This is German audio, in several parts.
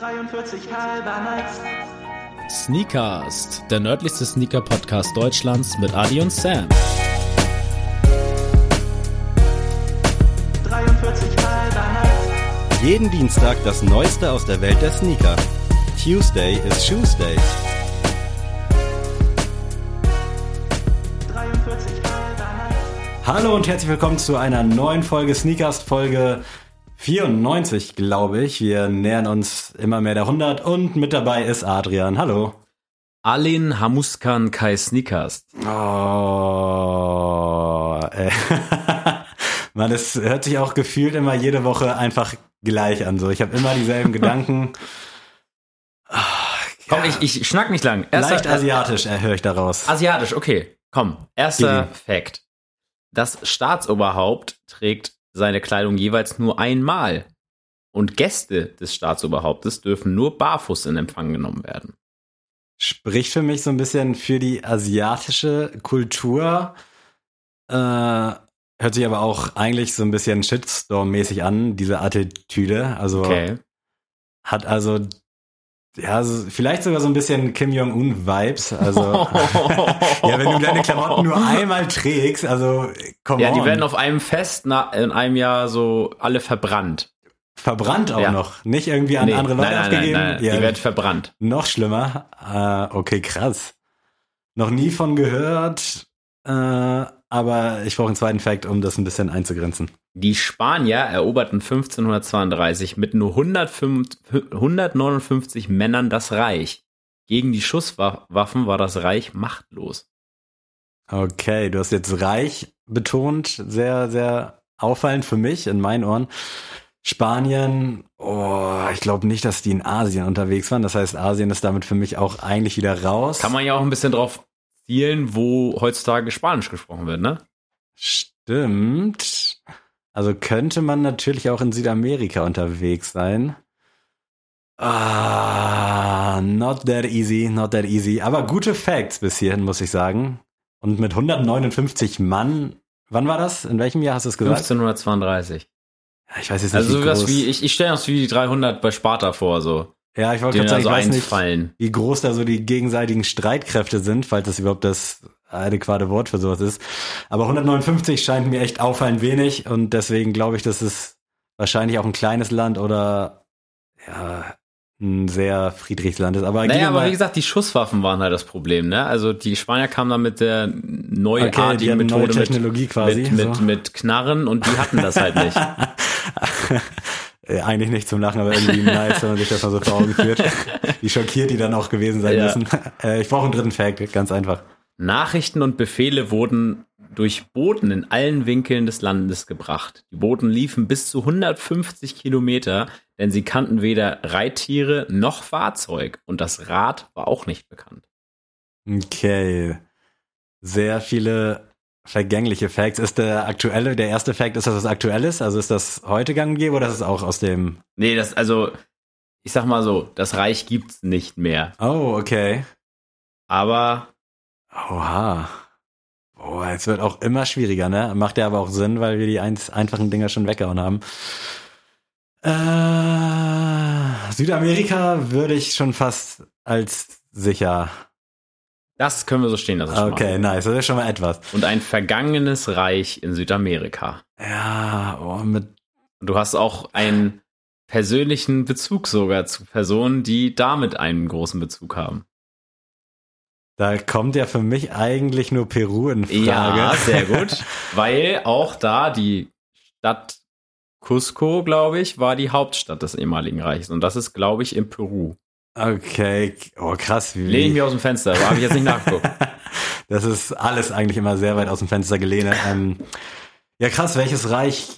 43 halber nice. Sneakast, der nördlichste Sneaker-Podcast Deutschlands mit Adi und Sam. 43 halber nice. Jeden Dienstag das Neueste aus der Welt der Sneaker. Tuesday is Tuesday. 43 halber nice. Hallo und herzlich willkommen zu einer neuen Folge Sneakers, Folge 94, glaube ich. Wir nähern uns immer mehr der 100 und mit dabei ist Adrian. Hallo. Alin Hamuskan Kai Sneakast. Oh, äh. Man, es hört sich auch gefühlt immer jede Woche einfach gleich an. So, ich habe immer dieselben Gedanken. Komm, ich, ich schnack nicht lang. Erster- Leicht asiatisch äh, höre ich daraus. Asiatisch, okay. Komm, erster Fact. Das Staatsoberhaupt trägt seine Kleidung jeweils nur einmal. Und Gäste des Staatsoberhauptes dürfen nur barfuß in Empfang genommen werden. Spricht für mich so ein bisschen für die asiatische Kultur. Äh, hört sich aber auch eigentlich so ein bisschen Shitstorm-mäßig an, diese Attitüde. Also Okay. hat also ja, so, vielleicht sogar so ein bisschen Kim Jong-un-Vibes. Also ja, wenn du deine Klamotten nur einmal trägst, also komm Ja, die on. werden auf einem Fest na, in einem Jahr so alle verbrannt. verbrannt auch Ja. noch, nicht irgendwie an Nee, andere Leute nein, nein, abgegeben. Nein, nein, ja, Die werden verbrannt. noch schlimmer. Äh, okay, krass. Noch nie von gehört. Äh, aber ich brauche einen zweiten Fact, um das ein bisschen einzugrenzen. Die Spanier eroberten 1532 mit nur 105 159 Männern das Reich. Gegen die Schusswaffen war das Reich machtlos. Okay, du hast jetzt reich betont, sehr, sehr auffallend für mich in meinen Ohren. Spanien, oh, ich glaube nicht, dass die in Asien unterwegs waren. Das heißt, Asien ist damit für mich auch eigentlich wieder raus. Kann man ja auch ein bisschen drauf zielen, wo heutzutage Spanisch gesprochen wird, ne? Stimmt. Also könnte man natürlich auch in Südamerika unterwegs sein. Ah, not that easy, not that easy. Aber gute Facts bis hierhin, muss ich sagen. Und mit 159 Mann, wann war das? In welchem Jahr hast du es gesagt? 1532. Ja, Ich weiß jetzt nicht, Also wie sowas groß. wie, ich, ich stelle uns wie die 300 bei Sparta vor, so. Ja, ich wollte gerade sagen, so ich weiß nicht, einfallen. wie groß da so die gegenseitigen Streitkräfte sind, falls das überhaupt das adäquate Wort für sowas ist. Aber 159 scheint mir echt auffallend wenig und deswegen glaube ich, dass es wahrscheinlich auch ein kleines Land oder ja, ein sehr friedliches Land ist. Aber Naja, aber wie gesagt, die Schusswaffen waren halt das Problem, ne? Also die Spanier kamen dann mit der okay, die neuartigen neue Methode mit, Technologie quasi. mit, mit, so. mit Knarren und die hatten das halt nicht. Äh, Eigentlich nicht zum Lachen, aber irgendwie nice, wenn man sich das mal so vor Augen führt. Wie schockiert die dann auch gewesen sein Ja. müssen. Äh, ich brauche einen dritten Fact, ganz einfach. Nachrichten und Befehle wurden durch Boten in allen Winkeln des Landes gebracht. Die Boten liefen bis zu 150 Kilometer, denn sie kannten weder Reittiere noch Fahrzeug und das Rad war auch nicht bekannt. Okay. Sehr viele vergängliche Facts. Ist der aktuelle, der erste Fact, ist das was Aktuelles? Also ist das heute gang und gäbe oder ist es auch aus dem. Nee, das, also, ich sag mal so, das Reich gibt's nicht mehr. Oh, okay. Aber Oha. Boah, es wird auch immer schwieriger, ne? Macht ja aber auch Sinn, weil wir die eins, einfachen Dinger schon weggehauen haben. Äh, Südamerika würde ich schon fast als sicher. Das können wir so stehen lassen. Okay, nice. Das ist schon mal etwas. Und ein vergangenes Reich in Südamerika. Ja, oh, mit du hast auch einen persönlichen Bezug sogar zu Personen, die damit einen großen Bezug haben. Da kommt ja für mich eigentlich nur Peru in Frage. Ja, sehr gut. Weil auch da die Stadt Cusco, glaube ich, war die Hauptstadt des ehemaligen Reiches. Und das ist, glaube ich, in Peru. Okay, oh krass. Wie, Lehne ich mich aus dem Fenster, aber habe ich jetzt nicht nachgeguckt. das ist alles eigentlich immer sehr weit aus dem Fenster gelehnt. Ähm, ja, krass, welches Reich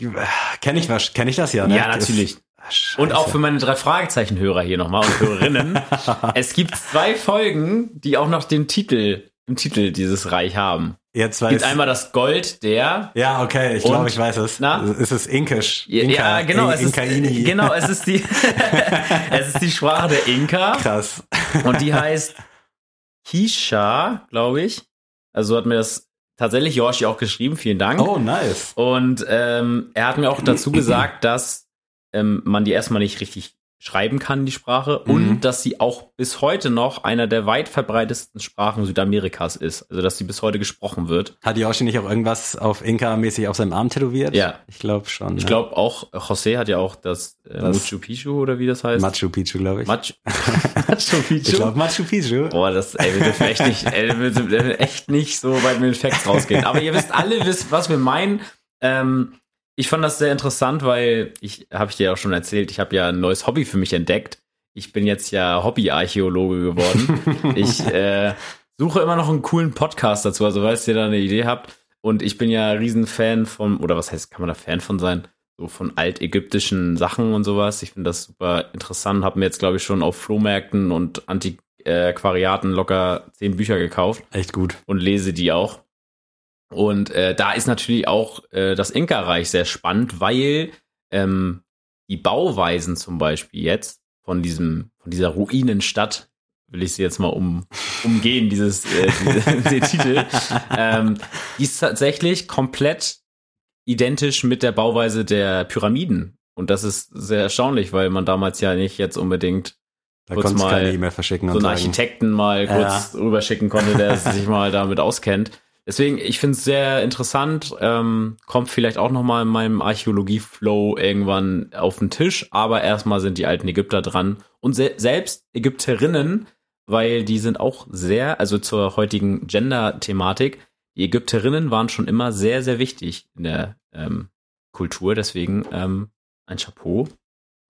kenne ich was? Kenne ich das ja, ne? Ja, natürlich. Das, Und auch Scheiße. für meine drei Fragezeichen-Hörer hier nochmal und Hörerinnen. es gibt zwei Folgen, die auch noch den Titel, im Titel dieses Reich haben. Jetzt Es gibt weiß einmal das Gold der Ja, okay, ich glaube, ich weiß es. Na? Es ist Inkisch. Ja, Inka, ja, genau, es ist, Inkaini. genau, es ist die, es ist die Sprache der Inka Krass. und die heißt Kisha, glaube ich. Also hat mir das tatsächlich Yoshi auch geschrieben, vielen Dank. Oh, nice. Und ähm, er hat mir auch dazu gesagt, dass ähm, man die erstmal nicht richtig schreiben kann, die Sprache, Mhm. und dass sie auch bis heute noch einer der weit verbreitetsten Sprachen Südamerikas ist. Also dass sie bis heute gesprochen wird. Hat Yoshi nicht auch irgendwas auf Inka-mäßig auf seinem Arm tätowiert? Ja. Ich glaube schon. Ich ja. glaube auch, José hat ja auch das, äh, Das- Machu Picchu oder wie das heißt. Machu Picchu, glaube ich. Machu, Machu Picchu. ich glaube Machu Picchu. Boah, das, ey, wir dürfen echt nicht, ey, wir dürfen echt nicht so weit mit den Facts rausgehen. Aber ihr wisst alle, wisst, was wir meinen. Ähm, ich fand das sehr interessant, weil ich, habe ich dir ja auch schon erzählt, ich habe ja ein neues Hobby für mich entdeckt. Ich bin jetzt ja Hobbyarchäologe geworden. ich äh, suche immer noch einen coolen Podcast dazu, also falls ihr da eine Idee habt. Und ich bin ja Riesenfan von, oder was heißt, kann man da Fan von sein? So von altägyptischen Sachen und sowas. Ich finde das super interessant. Habe mir jetzt, glaube ich, schon auf Flohmärkten und Antiquariaten locker zehn Bücher gekauft Echt gut. und lese die auch. Und äh, da ist natürlich auch äh, das Inka-Reich sehr spannend, weil ähm, die Bauweisen zum Beispiel jetzt von diesem, von dieser Ruinenstadt, will ich sie jetzt mal um, umgehen, dieses äh, diese, Titel, ähm, die ist tatsächlich komplett identisch mit der Bauweise der Pyramiden. Und das ist sehr erstaunlich, weil man damals ja nicht jetzt unbedingt Da Kurz mal keine E-Mail verschicken so einen. Architekten mal Ja. kurz rüberschicken konnte, der sich mal damit auskennt. Deswegen, ich finde es sehr interessant, ähm, kommt vielleicht auch noch mal in meinem Archäologie-Flow irgendwann auf den Tisch, aber erstmal sind die alten Ägypter dran und se selbst Ägypterinnen, weil die sind auch sehr, also zur heutigen Gender-Thematik, die Ägypterinnen waren schon immer sehr, sehr wichtig in der ähm, Kultur, deswegen ähm, ein Chapeau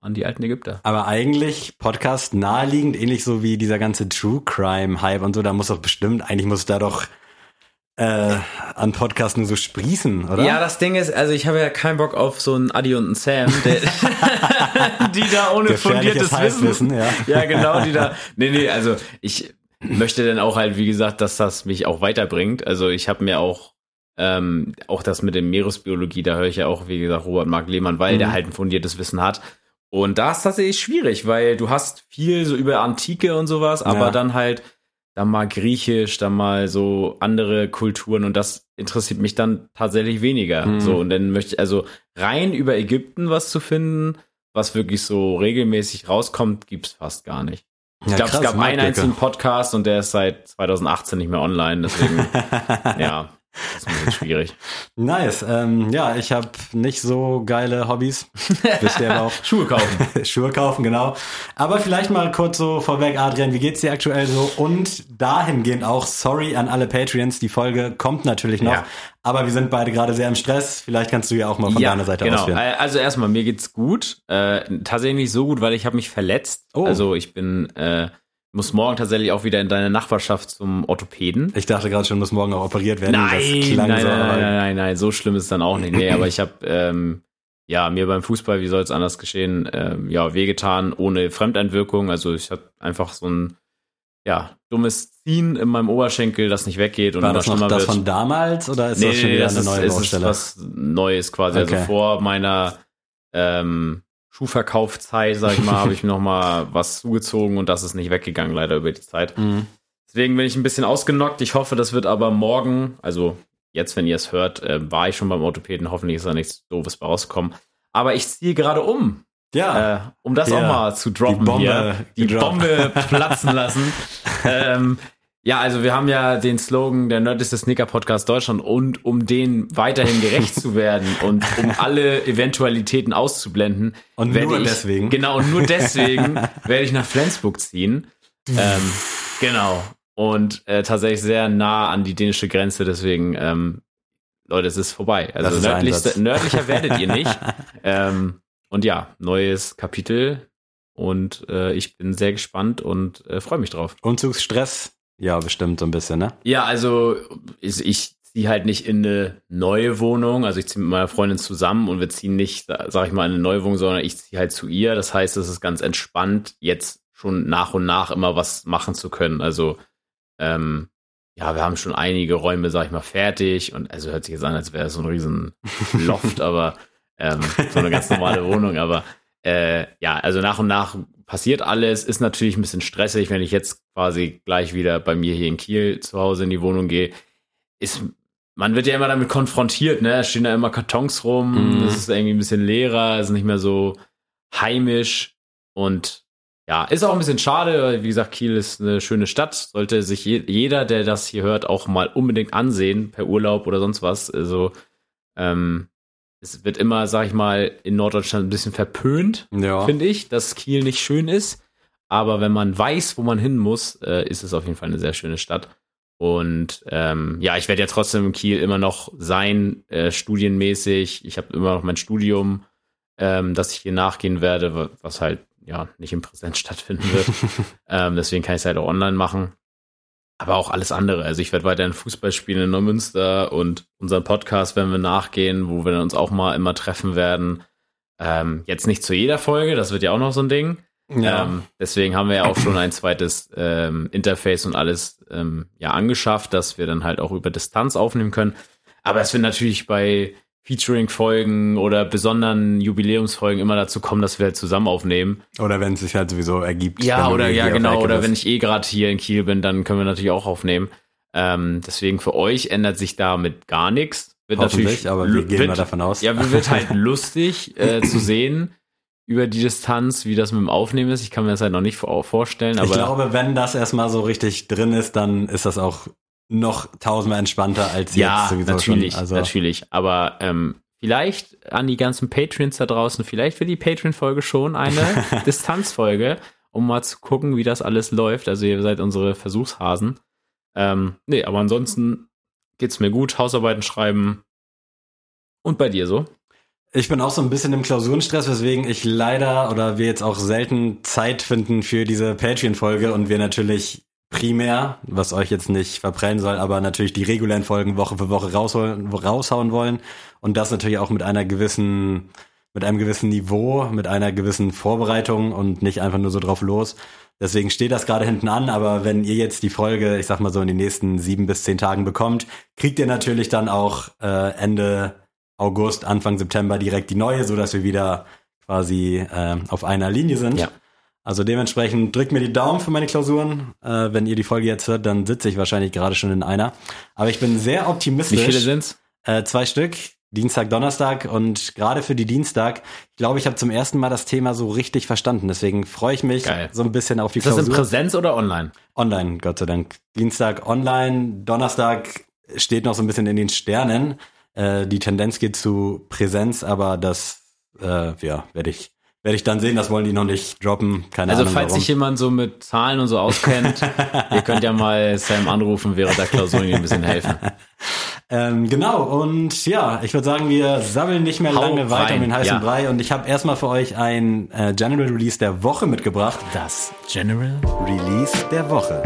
an die alten Ägypter. Aber eigentlich Podcast naheliegend, ähnlich so wie dieser ganze True Crime Hype und so, da muss doch bestimmt, eigentlich muss da doch äh, an Podcast nur so sprießen, oder? Ja, das Ding ist, also ich habe ja keinen Bock auf so einen Adi und einen Sam, der, die da ohne fundiertes Wissen. Halbwissen, ja. Ja, genau, die da. Nee, nee, also ich möchte dann auch halt, wie gesagt, dass das mich auch weiterbringt. Also ich habe mir auch ähm, auch das mit der Meeresbiologie, da höre ich ja auch, wie gesagt, Robert Mark Lehmann, weil Mhm. der halt ein fundiertes Wissen hat. Und da ist tatsächlich schwierig, weil du hast viel so über Antike und sowas, aber Ja. dann halt dann mal Griechisch, dann mal so andere Kulturen und das interessiert mich dann tatsächlich weniger. Mhm. So, und dann möchte ich also rein über Ägypten was zu finden, was wirklich so regelmäßig rauskommt, gibt's fast gar nicht. Ich Ja, glaube, es gab einen einzigen Podcast und der ist seit 2018 nicht mehr online, deswegen, ja, das ist bisschen schwierig. Nice. Ähm, ja, ich habe nicht so geile Hobbys. Auch. Schuhe kaufen. Schuhe kaufen, genau. Aber vielleicht mal kurz so vorweg, Adrian, wie geht's dir aktuell so? Und dahingehend auch, sorry an alle Patreons, die Folge kommt natürlich noch. Ja. Aber wir sind beide gerade sehr im Stress. Vielleicht kannst du ja auch mal von deiner Seite genau. ausführen. Also erstmal, mir geht's gut. Äh, tatsächlich nicht so gut, weil ich habe mich verletzt. Oh. Also ich bin, äh, muss morgen tatsächlich auch wieder in deine Nachbarschaft zum Orthopäden. Ich dachte gerade schon, muss morgen auch operiert werden. Nein, das nein, nein, so. nein, nein, nein, nein, so schlimm ist es dann auch nicht. Nee, aber ich habe ähm, ja mir beim Fußball, wie soll es anders geschehen, ähm, ja wehgetan ohne Fremdeinwirkung. Also ich hatte einfach so ein ja dummes Ziehen in meinem Oberschenkel, das nicht weggeht und War das noch das wird. von damals oder ist das schon wieder das eine ist, neue ist Baustelle? was Neues quasi. Okay. Also vor meiner ähm, Schuhverkaufzeit, sag ich mal, habe ich mir noch mal was zugezogen und das ist nicht weggegangen leider über die Zeit. Mhm. Deswegen bin ich ein bisschen ausgenockt. Ich hoffe, das wird aber morgen, also jetzt, wenn ihr es hört, äh, war ich schon beim Orthopäden. Hoffentlich ist da nichts Doofes bei rausgekommen. Aber ich ziehe gerade um, Ja, äh, um das Ja, auch mal zu droppen die Bombe hier. Die gedroppt. Bombe platzen lassen. ähm, ja, also wir haben ja den Slogan der nördlichste Sneaker-Podcast Deutschland und um den weiterhin gerecht zu werden und um alle Eventualitäten auszublenden. Und werde nur ich, deswegen. Genau, und nur deswegen werde ich nach Flensburg ziehen. ähm, genau. Und äh, tatsächlich sehr nah an die dänische Grenze, deswegen, ähm, Leute, es ist vorbei. Also ist Einsatz. nördlicher werdet ihr nicht. ähm, und ja, neues Kapitel. Und äh, ich bin sehr gespannt und äh, freue mich drauf. Umzugsstress? Ja, bestimmt so ein bisschen, ne? Ja, also ich, ich ziehe halt nicht in eine neue Wohnung. Also ich ziehe mit meiner Freundin zusammen und wir ziehen nicht, sag ich mal, in eine neue Wohnung, sondern ich ziehe halt zu ihr. Das heißt, es ist ganz entspannt, jetzt schon nach und nach immer was machen zu können. Also ähm, ja, wir haben schon einige Räume, sag ich mal, fertig und also hört sich jetzt an, als wäre es so ein riesen Loft, aber ähm, so eine ganz normale Wohnung. Aber äh, ja, also nach und nach passiert alles, ist natürlich ein bisschen stressig, wenn ich jetzt quasi gleich wieder bei mir hier in Kiel zu Hause in die Wohnung gehe. Ist, man wird ja immer damit konfrontiert, ne? Es stehen da immer Kartons rum, Mhm. es ist irgendwie ein bisschen leerer, es ist nicht mehr so heimisch. Und ja, ist auch ein bisschen schade. weil, Wie gesagt, Kiel ist eine schöne Stadt. Sollte sich je, jeder, der das hier hört, auch mal unbedingt ansehen, per Urlaub oder sonst was. Also, ähm, es wird immer, sag ich mal, in Norddeutschland ein bisschen verpönt, Ja. finde ich, dass Kiel nicht schön ist. Aber wenn man weiß, wo man hin muss, äh, ist es auf jeden Fall eine sehr schöne Stadt. Und ähm, ja, ich werde ja trotzdem in Kiel immer noch sein, äh, studienmäßig. Ich habe immer noch mein Studium, ähm, das ich hier nachgehen werde, wa- was halt ja nicht im Präsenz stattfinden wird. ähm, deswegen kann ich es halt auch online machen. Aber auch alles andere. Also ich werde weiterhin Fußball spielen in Neumünster und unseren Podcast werden wir nachgehen, wo wir uns auch mal immer treffen werden. Ähm, jetzt nicht zu jeder Folge, das wird ja auch noch so ein Ding. Ja. Ähm, deswegen haben wir ja auch schon ein zweites ähm, Interface und alles ähm, ja angeschafft, dass wir dann halt auch über Distanz aufnehmen können. Aber es wird natürlich bei Featuring-Folgen oder besonderen Jubiläumsfolgen immer dazu kommen, dass wir halt zusammen aufnehmen. Oder wenn es sich halt sowieso ergibt. Ja, oder hier ja, genau. Oder bist. wenn ich eh gerade hier in Kiel bin, dann können wir natürlich auch aufnehmen. Ähm, deswegen für euch ändert sich damit gar nichts. Wird natürlich aber wir gehen wird, mal davon aus. Ja, wird halt lustig äh, zu sehen über die Distanz, wie das mit dem Aufnehmen ist. Ich kann mir das halt noch nicht vor vorstellen, aber ich glaube, wenn das erstmal so richtig drin ist, dann ist das auch noch tausendmal entspannter als ja, jetzt sowieso natürlich. Also, natürlich. Aber ähm, vielleicht an die ganzen Patreons da draußen, vielleicht wird die Patreon-Folge schon eine Distanzfolge, um mal zu gucken, wie das alles läuft. Also ihr seid unsere Versuchshasen. Ähm, nee, aber ansonsten geht's mir gut. Hausarbeiten schreiben. Und bei dir so? Ich bin auch so ein bisschen im Klausurenstress, weswegen ich leider oder wir jetzt auch selten Zeit finden für diese Patreon-Folge und wir natürlich primär, was euch jetzt nicht verprellen soll, aber natürlich die regulären Folgen Woche für Woche rausholen, raushauen wollen und das natürlich auch mit einer gewissen, mit einem gewissen Niveau, mit einer gewissen Vorbereitung und nicht einfach nur so drauf los. Deswegen steht das gerade hinten an, aber wenn ihr jetzt die Folge, ich sag mal so in den nächsten sieben bis zehn Tagen bekommt, kriegt ihr natürlich dann auch äh, Ende August, Anfang September direkt die neue, so dass wir wieder quasi äh, auf einer Linie sind. Ja. Also dementsprechend drückt mir die Daumen für meine Klausuren. Äh, wenn ihr die Folge jetzt hört, dann sitze ich wahrscheinlich gerade schon in einer. Aber ich bin sehr Wie optimistisch. viele sind's? Äh, zwei Stück, Dienstag, Donnerstag und gerade für die Dienstag, ich glaube, ich habe zum ersten Mal das Thema so richtig verstanden. Deswegen freue ich mich Geil. so ein bisschen auf die Ist das in Klausur. Präsenz oder online? Online, Gott sei Dank. Dienstag online, Donnerstag steht noch so ein bisschen in den Sternen. Äh, die Tendenz geht zu Präsenz, aber das äh, ja, werde ich werde ich dann sehen, das wollen die noch nicht droppen, keine Also Ahnung falls warum. sich jemand so mit Zahlen und so auskennt, ihr könnt ja mal Sam anrufen während der Klausur ihm ein bisschen helfen. ähm, genau, und ja, ich würde sagen, wir sammeln nicht mehr Hau lange weiter rein, um den heißen ja. Brei und ich habe erstmal für euch ein äh, General Release der Woche mitgebracht. Das General? Release der Woche.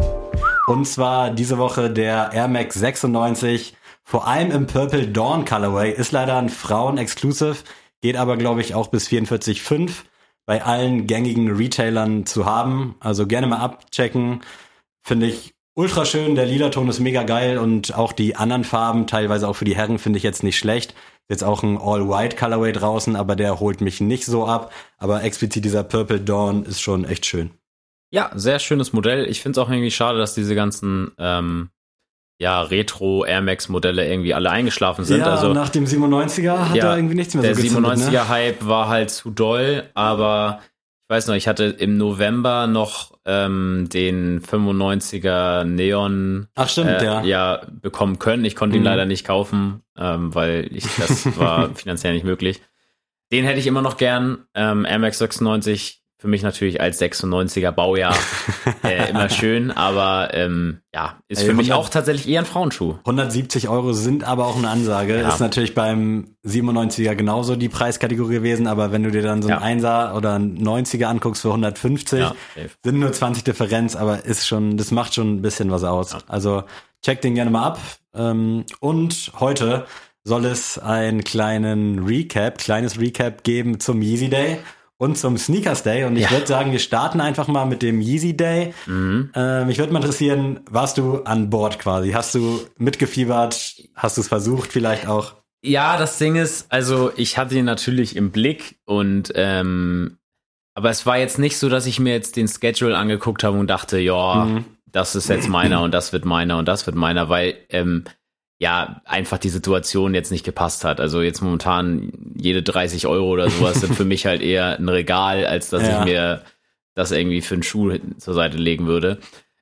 Und zwar diese Woche der Air Max 96, vor allem im Purple Dawn Colorway, ist leider ein Frauen-Exclusive, geht aber glaube ich auch bis 44,5 bei allen gängigen Retailern zu haben. Also gerne mal abchecken. Finde ich ultra schön. Der lila Ton ist mega geil und auch die anderen Farben, teilweise auch für die Herren, finde ich jetzt nicht schlecht. Jetzt auch ein All-White Colorway draußen, aber der holt mich nicht so ab. Aber explizit dieser Purple Dawn ist schon echt schön. Ja, sehr schönes Modell. Ich finde es auch irgendwie schade, dass diese ganzen ähm, ja, Retro Air Max Modelle irgendwie alle eingeschlafen sind. ja, also nach dem 97er hat Ja, er irgendwie nichts mehr der so gezündet, 97er ne? Hype war halt zu doll, aber ich weiß noch, ich hatte im November noch ähm, den 95er Neon Ach stimmt, äh, ja. ja bekommen können. Ich konnte ihn Mhm. leider nicht kaufen, ähm, weil ich das war finanziell nicht möglich. Den hätte ich immer noch gern. Ähm, Air Max 96 für mich natürlich als 96er Baujahr äh, immer schön, aber ähm, ja, ist Ey, für mich 100 auch tatsächlich eher ein Frauenschuh. 170 Euro sind aber auch eine Ansage. Ja. Ist natürlich beim 97er genauso die Preiskategorie gewesen, aber wenn du dir dann so Ja. einen 1er oder einen 90er anguckst für 150, Ja, sind nur 20 Differenz, aber ist schon, das macht schon ein bisschen was aus. Also check den gerne mal ab. Ähm, Und heute soll es einen kleinen Recap, kleines Recap geben zum Yeezy Day und zum Sneakers Day. Und ich Ja. würde sagen, wir starten einfach mal mit dem Yeezy Day. Mhm. Ähm, mich würde mal interessieren, warst du an Bord quasi? Hast du mitgefiebert? Hast du es versucht vielleicht auch? Ja, das Ding ist, also ich hatte ihn natürlich im Blick und ähm, aber es war jetzt nicht so, dass ich mir jetzt den Schedule angeguckt habe und dachte, ja, Mhm. das ist jetzt meiner und das wird meiner und das wird meiner, weil ähm, ja einfach die Situation jetzt nicht gepasst hat. Also jetzt momentan jede 30 Euro oder sowas sind für mich halt eher ein Regal, als dass Ja. ich mir das irgendwie für einen Schuh zur Seite legen würde.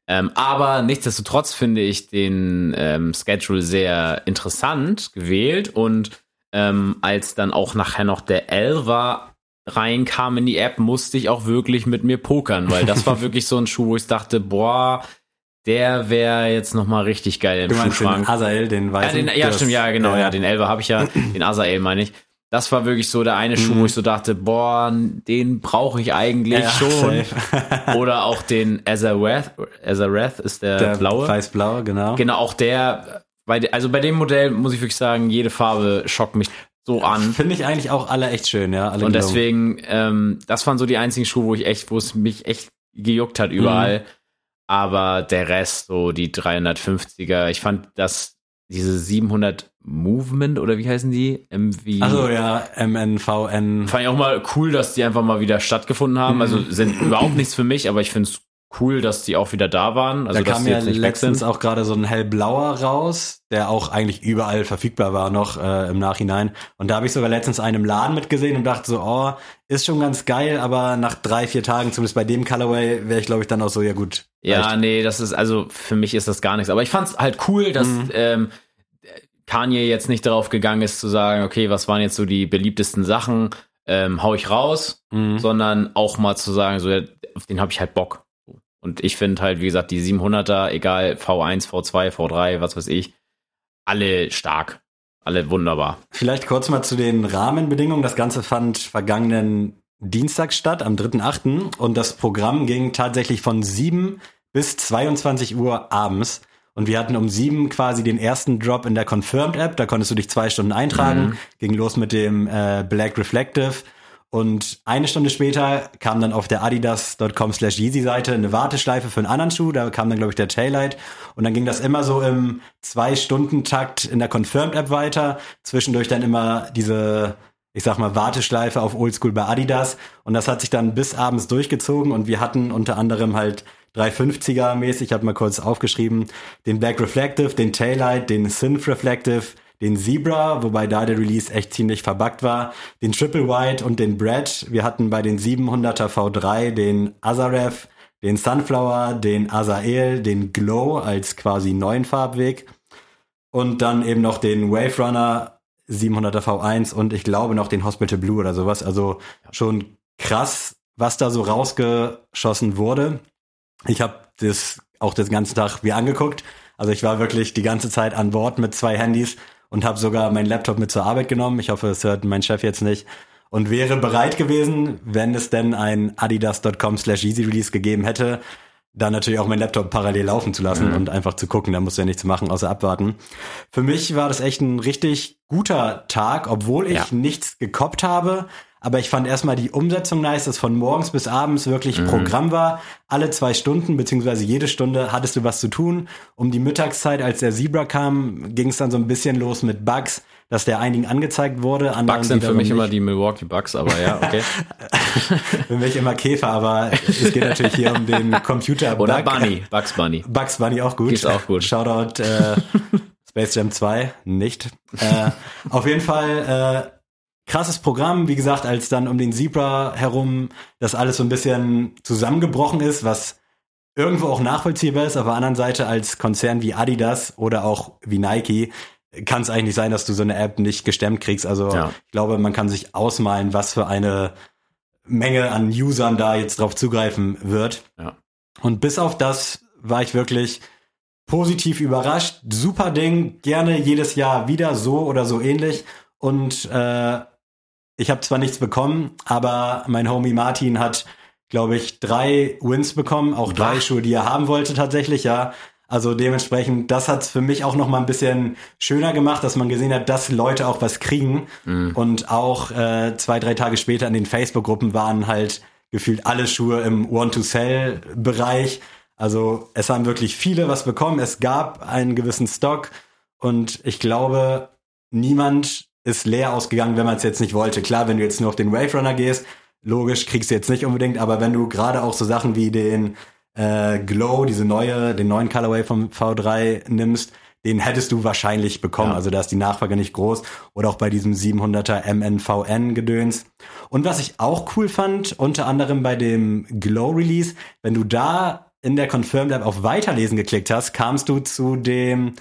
Ähm, aber nichtsdestotrotz finde ich den ähm, Schedule sehr interessant gewählt und ähm, als dann auch nachher noch der Elva reinkam in die App, musste ich auch wirklich mit mir pokern, weil das war wirklich so ein Schuh, wo ich dachte, boah, der wäre jetzt noch mal richtig geil im Du meinst den Schuhschrank. Azael, den Ja, weißen? den, ja stimmt, ja, genau, ja, ja. den Elva habe ich ja, den Azael meine ich. Das war wirklich so der eine Schuh, wo ich so dachte, boah, den brauche ich eigentlich Ja, schon. Oder auch den Azareth, Azareth ist der, Der blaue. Weiß-blau, genau. Genau, auch der, bei, also bei dem Modell muss ich wirklich sagen, jede Farbe schockt mich so an. Finde ich eigentlich auch alle echt schön, ja. Alle Und gelungen. deswegen, ähm, das waren so die einzigen Schuhe, wo ich echt, wo es mich echt gejuckt hat überall. Mhm. Aber der Rest, so die 350er, ich fand das, diese 700 Movement oder wie heißen die? MV. Also ja, MNVN. Fand ich auch mal cool, dass die einfach mal wieder stattgefunden haben. Also Mhm. sind überhaupt nichts für mich, aber ich finde es cool, dass die auch wieder da waren. Also da kam ja letztens auch gerade so ein hellblauer raus, der auch eigentlich überall verfügbar war noch äh, im Nachhinein. Und da habe ich sogar letztens einen im Laden mitgesehen und dachte so, oh, ist schon ganz geil, aber nach drei, vier Tagen, zumindest bei dem Colorway, wäre ich glaube ich dann auch so, ja gut. Ja, reicht. nee, das ist, also für mich ist das gar nichts. Aber ich fand es halt cool, dass Mhm. ähm, Kanye jetzt nicht darauf gegangen ist zu sagen, okay, was waren jetzt so die beliebtesten Sachen, ähm, hau ich raus, Mhm. sondern auch mal zu sagen, so, ja, auf den habe ich halt Bock. Und ich finde halt, wie gesagt, die 700er, egal V1, V2, V3, was weiß ich, alle stark, alle wunderbar. Vielleicht kurz mal zu den Rahmenbedingungen. Das Ganze fand vergangenen Dienstag statt, am 3.8. Und das Programm ging tatsächlich von 7 bis 22 Uhr abends. Und wir hatten um 7 quasi den ersten Drop in der Confirmed App. Da konntest du dich zwei Stunden eintragen. Mhm. Ging los mit dem äh, Black Reflective. Und eine Stunde später kam dann auf der adidas.com slash Yeezy Seite eine Warteschleife für einen anderen Schuh. Da kam dann, glaube ich, der Taillight. Und dann ging das immer so im Zwei-Stunden-Takt in der Confirmed-App weiter. Zwischendurch dann immer diese, ich sag mal, Warteschleife auf Oldschool bei Adidas. Und das hat sich dann bis abends durchgezogen. Und wir hatten unter anderem halt 350er mäßig, ich habe mal kurz aufgeschrieben, den Black Reflective, den Taillight, den Synth Reflective, den Zebra, wobei da der Release echt ziemlich verbuggt war, den Triple White und den Brad. Wir hatten bei den 700er V3 den Azaref, den Sunflower, den Azael, den Glow als quasi neuen Farbweg und dann eben noch den Wave Runner 700er V1 und ich glaube noch den Hospital Blue oder sowas. Also schon krass, was da so rausgeschossen wurde. Ich habe das auch den ganzen Tag mir angeguckt. Also ich war wirklich die ganze Zeit an Bord mit zwei Handys und habe sogar meinen Laptop mit zur Arbeit genommen. Ich hoffe, es hört mein Chef jetzt nicht. Und wäre bereit gewesen, wenn es denn ein adidas.com slash easy release gegeben hätte, dann natürlich auch meinen Laptop parallel laufen zu lassen und einfach zu gucken. Da musst du ja nichts machen, außer abwarten. Für mich war das echt ein richtig guter Tag, obwohl ich Ja. nichts gekoppt habe. Aber ich fand erstmal die Umsetzung nice, dass von morgens bis abends wirklich Programm war. Alle zwei Stunden, beziehungsweise jede Stunde hattest du was zu tun. Um die Mittagszeit, als der Zebra kam, ging es dann so ein bisschen los mit Bugs, dass der einigen angezeigt wurde. Bugs sind für mich immer nicht. die Milwaukee Bucks, aber ja, okay. Für mich immer Käfer, aber es geht natürlich hier um den Computer. Oder Bug. Bunny, Bugs Bunny. Bugs Bunny auch gut. Ist auch gut. Shoutout äh, Space Jam 2, nicht. Äh, auf jeden Fall äh, krasses Programm, wie gesagt, als dann um den Zebra herum das alles so ein bisschen zusammengebrochen ist, was irgendwo auch nachvollziehbar ist. Auf der anderen Seite als Konzern wie Adidas oder auch wie Nike kann es eigentlich nicht sein, dass du so eine App nicht gestemmt kriegst. Also Ja. ich glaube, man kann sich ausmalen, was für eine Menge an Usern da jetzt drauf zugreifen wird. Ja. Und bis auf das war ich wirklich positiv überrascht. Super Ding, gerne jedes Jahr wieder so oder so ähnlich. Und äh, ich habe zwar nichts bekommen, aber mein Homie Martin hat, glaube ich, drei Wins bekommen, auch drei. Schuhe, die er haben wollte tatsächlich, ja. Also dementsprechend, das hat es für mich auch noch mal ein bisschen schöner gemacht, dass man gesehen hat, dass Leute auch was kriegen. Und auch äh, zwei, drei Tage später in den Facebook-Gruppen waren halt gefühlt alle Schuhe im Want-to-Sell-Bereich. Also es haben wirklich viele was bekommen. Es gab einen gewissen Stock und ich glaube, niemand ist leer ausgegangen, wenn man es jetzt nicht wollte. Klar, wenn du jetzt nur auf den Wave Runner gehst, logisch kriegst du jetzt nicht unbedingt, aber wenn du gerade auch so Sachen wie den äh, Glow, diese neue, den neuen Colorway vom V3 nimmst, den hättest du wahrscheinlich bekommen. Ja. Also da ist die Nachfrage nicht groß. Oder auch bei diesem 700er MNVN-Gedöns. Und was ich auch cool fand, unter anderem bei dem Glow-Release, wenn du da in der Confirmed App auf Weiterlesen geklickt hast, kamst du zu dem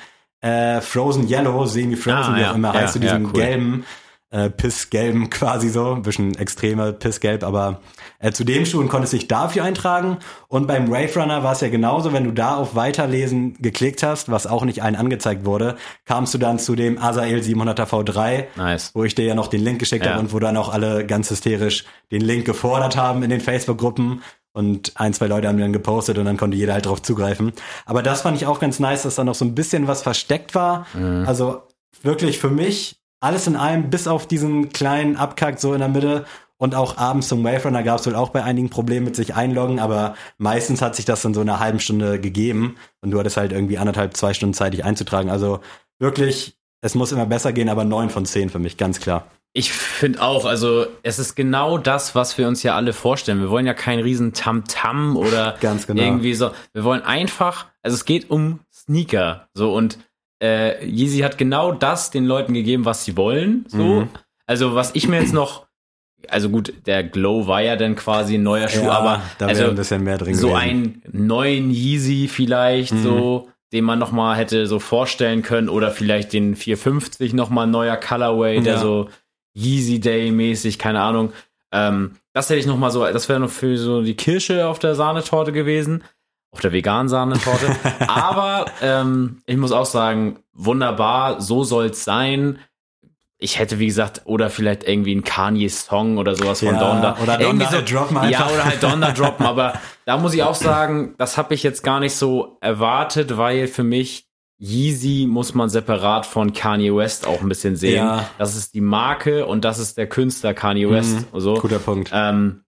äh, Frozen Yellow, Semi-Frozen, Ah, wie ja. auch immer Ja, heißt, zu ja, diesem cool. gelben, äh, Pissgelben quasi so, ein bisschen extremer Pissgelb, aber äh, zu dem Schuh und konntest dich dafür eintragen. Und beim Wave Runner war es ja genauso, wenn du da auf Weiterlesen geklickt hast, was auch nicht allen angezeigt wurde, kamst du dann zu dem Asael 700er V3, Nice. wo ich dir ja noch den Link geschickt Ja. habe und wo dann auch alle ganz hysterisch den Link gefordert haben in den Facebook-Gruppen. Und ein, zwei Leute haben dann gepostet und dann konnte jeder halt drauf zugreifen. Aber das fand ich auch ganz nice, dass da noch so ein bisschen was versteckt war. Mhm. Also wirklich für mich alles in allem, bis auf diesen kleinen Abkack so in der Mitte. Und auch abends zum Wave Runner gab es wohl auch bei einigen Probleme mit sich einloggen, aber meistens hat sich das dann so in einer halben Stunde gegeben und du hattest halt irgendwie anderthalb, zwei Stunden Zeit, dich einzutragen. Also wirklich, es muss immer besser gehen, aber neun von zehn für mich, ganz klar. Ich finde auch, also es ist genau das, was wir uns ja alle vorstellen. Wir wollen ja kein riesen Tamtam oder Ganz genau. irgendwie so. Wir wollen einfach, also es geht um Sneaker. So und äh, Yeezy hat genau das den Leuten gegeben, was sie wollen. So. Mhm. Also was ich mir jetzt noch, also gut, der Glow war ja dann quasi ein neuer Schuh, Ja, aber da wäre also ein bisschen mehr drin so gewesen. einen neuen Yeezy vielleicht Mhm. so, den man noch mal hätte so vorstellen können oder vielleicht den 450 noch mal ein neuer Colorway, der Ja. so Yeezy Day mäßig, keine Ahnung. Ähm, das hätte ich noch mal so, das wäre noch für so die Kirsche auf der Sahnetorte gewesen, auf der veganen Sahnetorte. Aber ähm, ich muss auch sagen, wunderbar, so soll's sein. Ich hätte, wie gesagt, oder vielleicht irgendwie ein Kanye-Song oder sowas von Ja, Donda. oder Irgendwie Donda droppen einfach. Ja, oder halt Donda droppen, aber da muss ich auch sagen, das habe ich jetzt gar nicht so erwartet, weil für mich Yeezy muss man separat von Kanye West auch ein bisschen sehen. Ja. Das ist die Marke und das ist der Künstler Kanye West. Mhm, So. Guter Punkt. Ähm,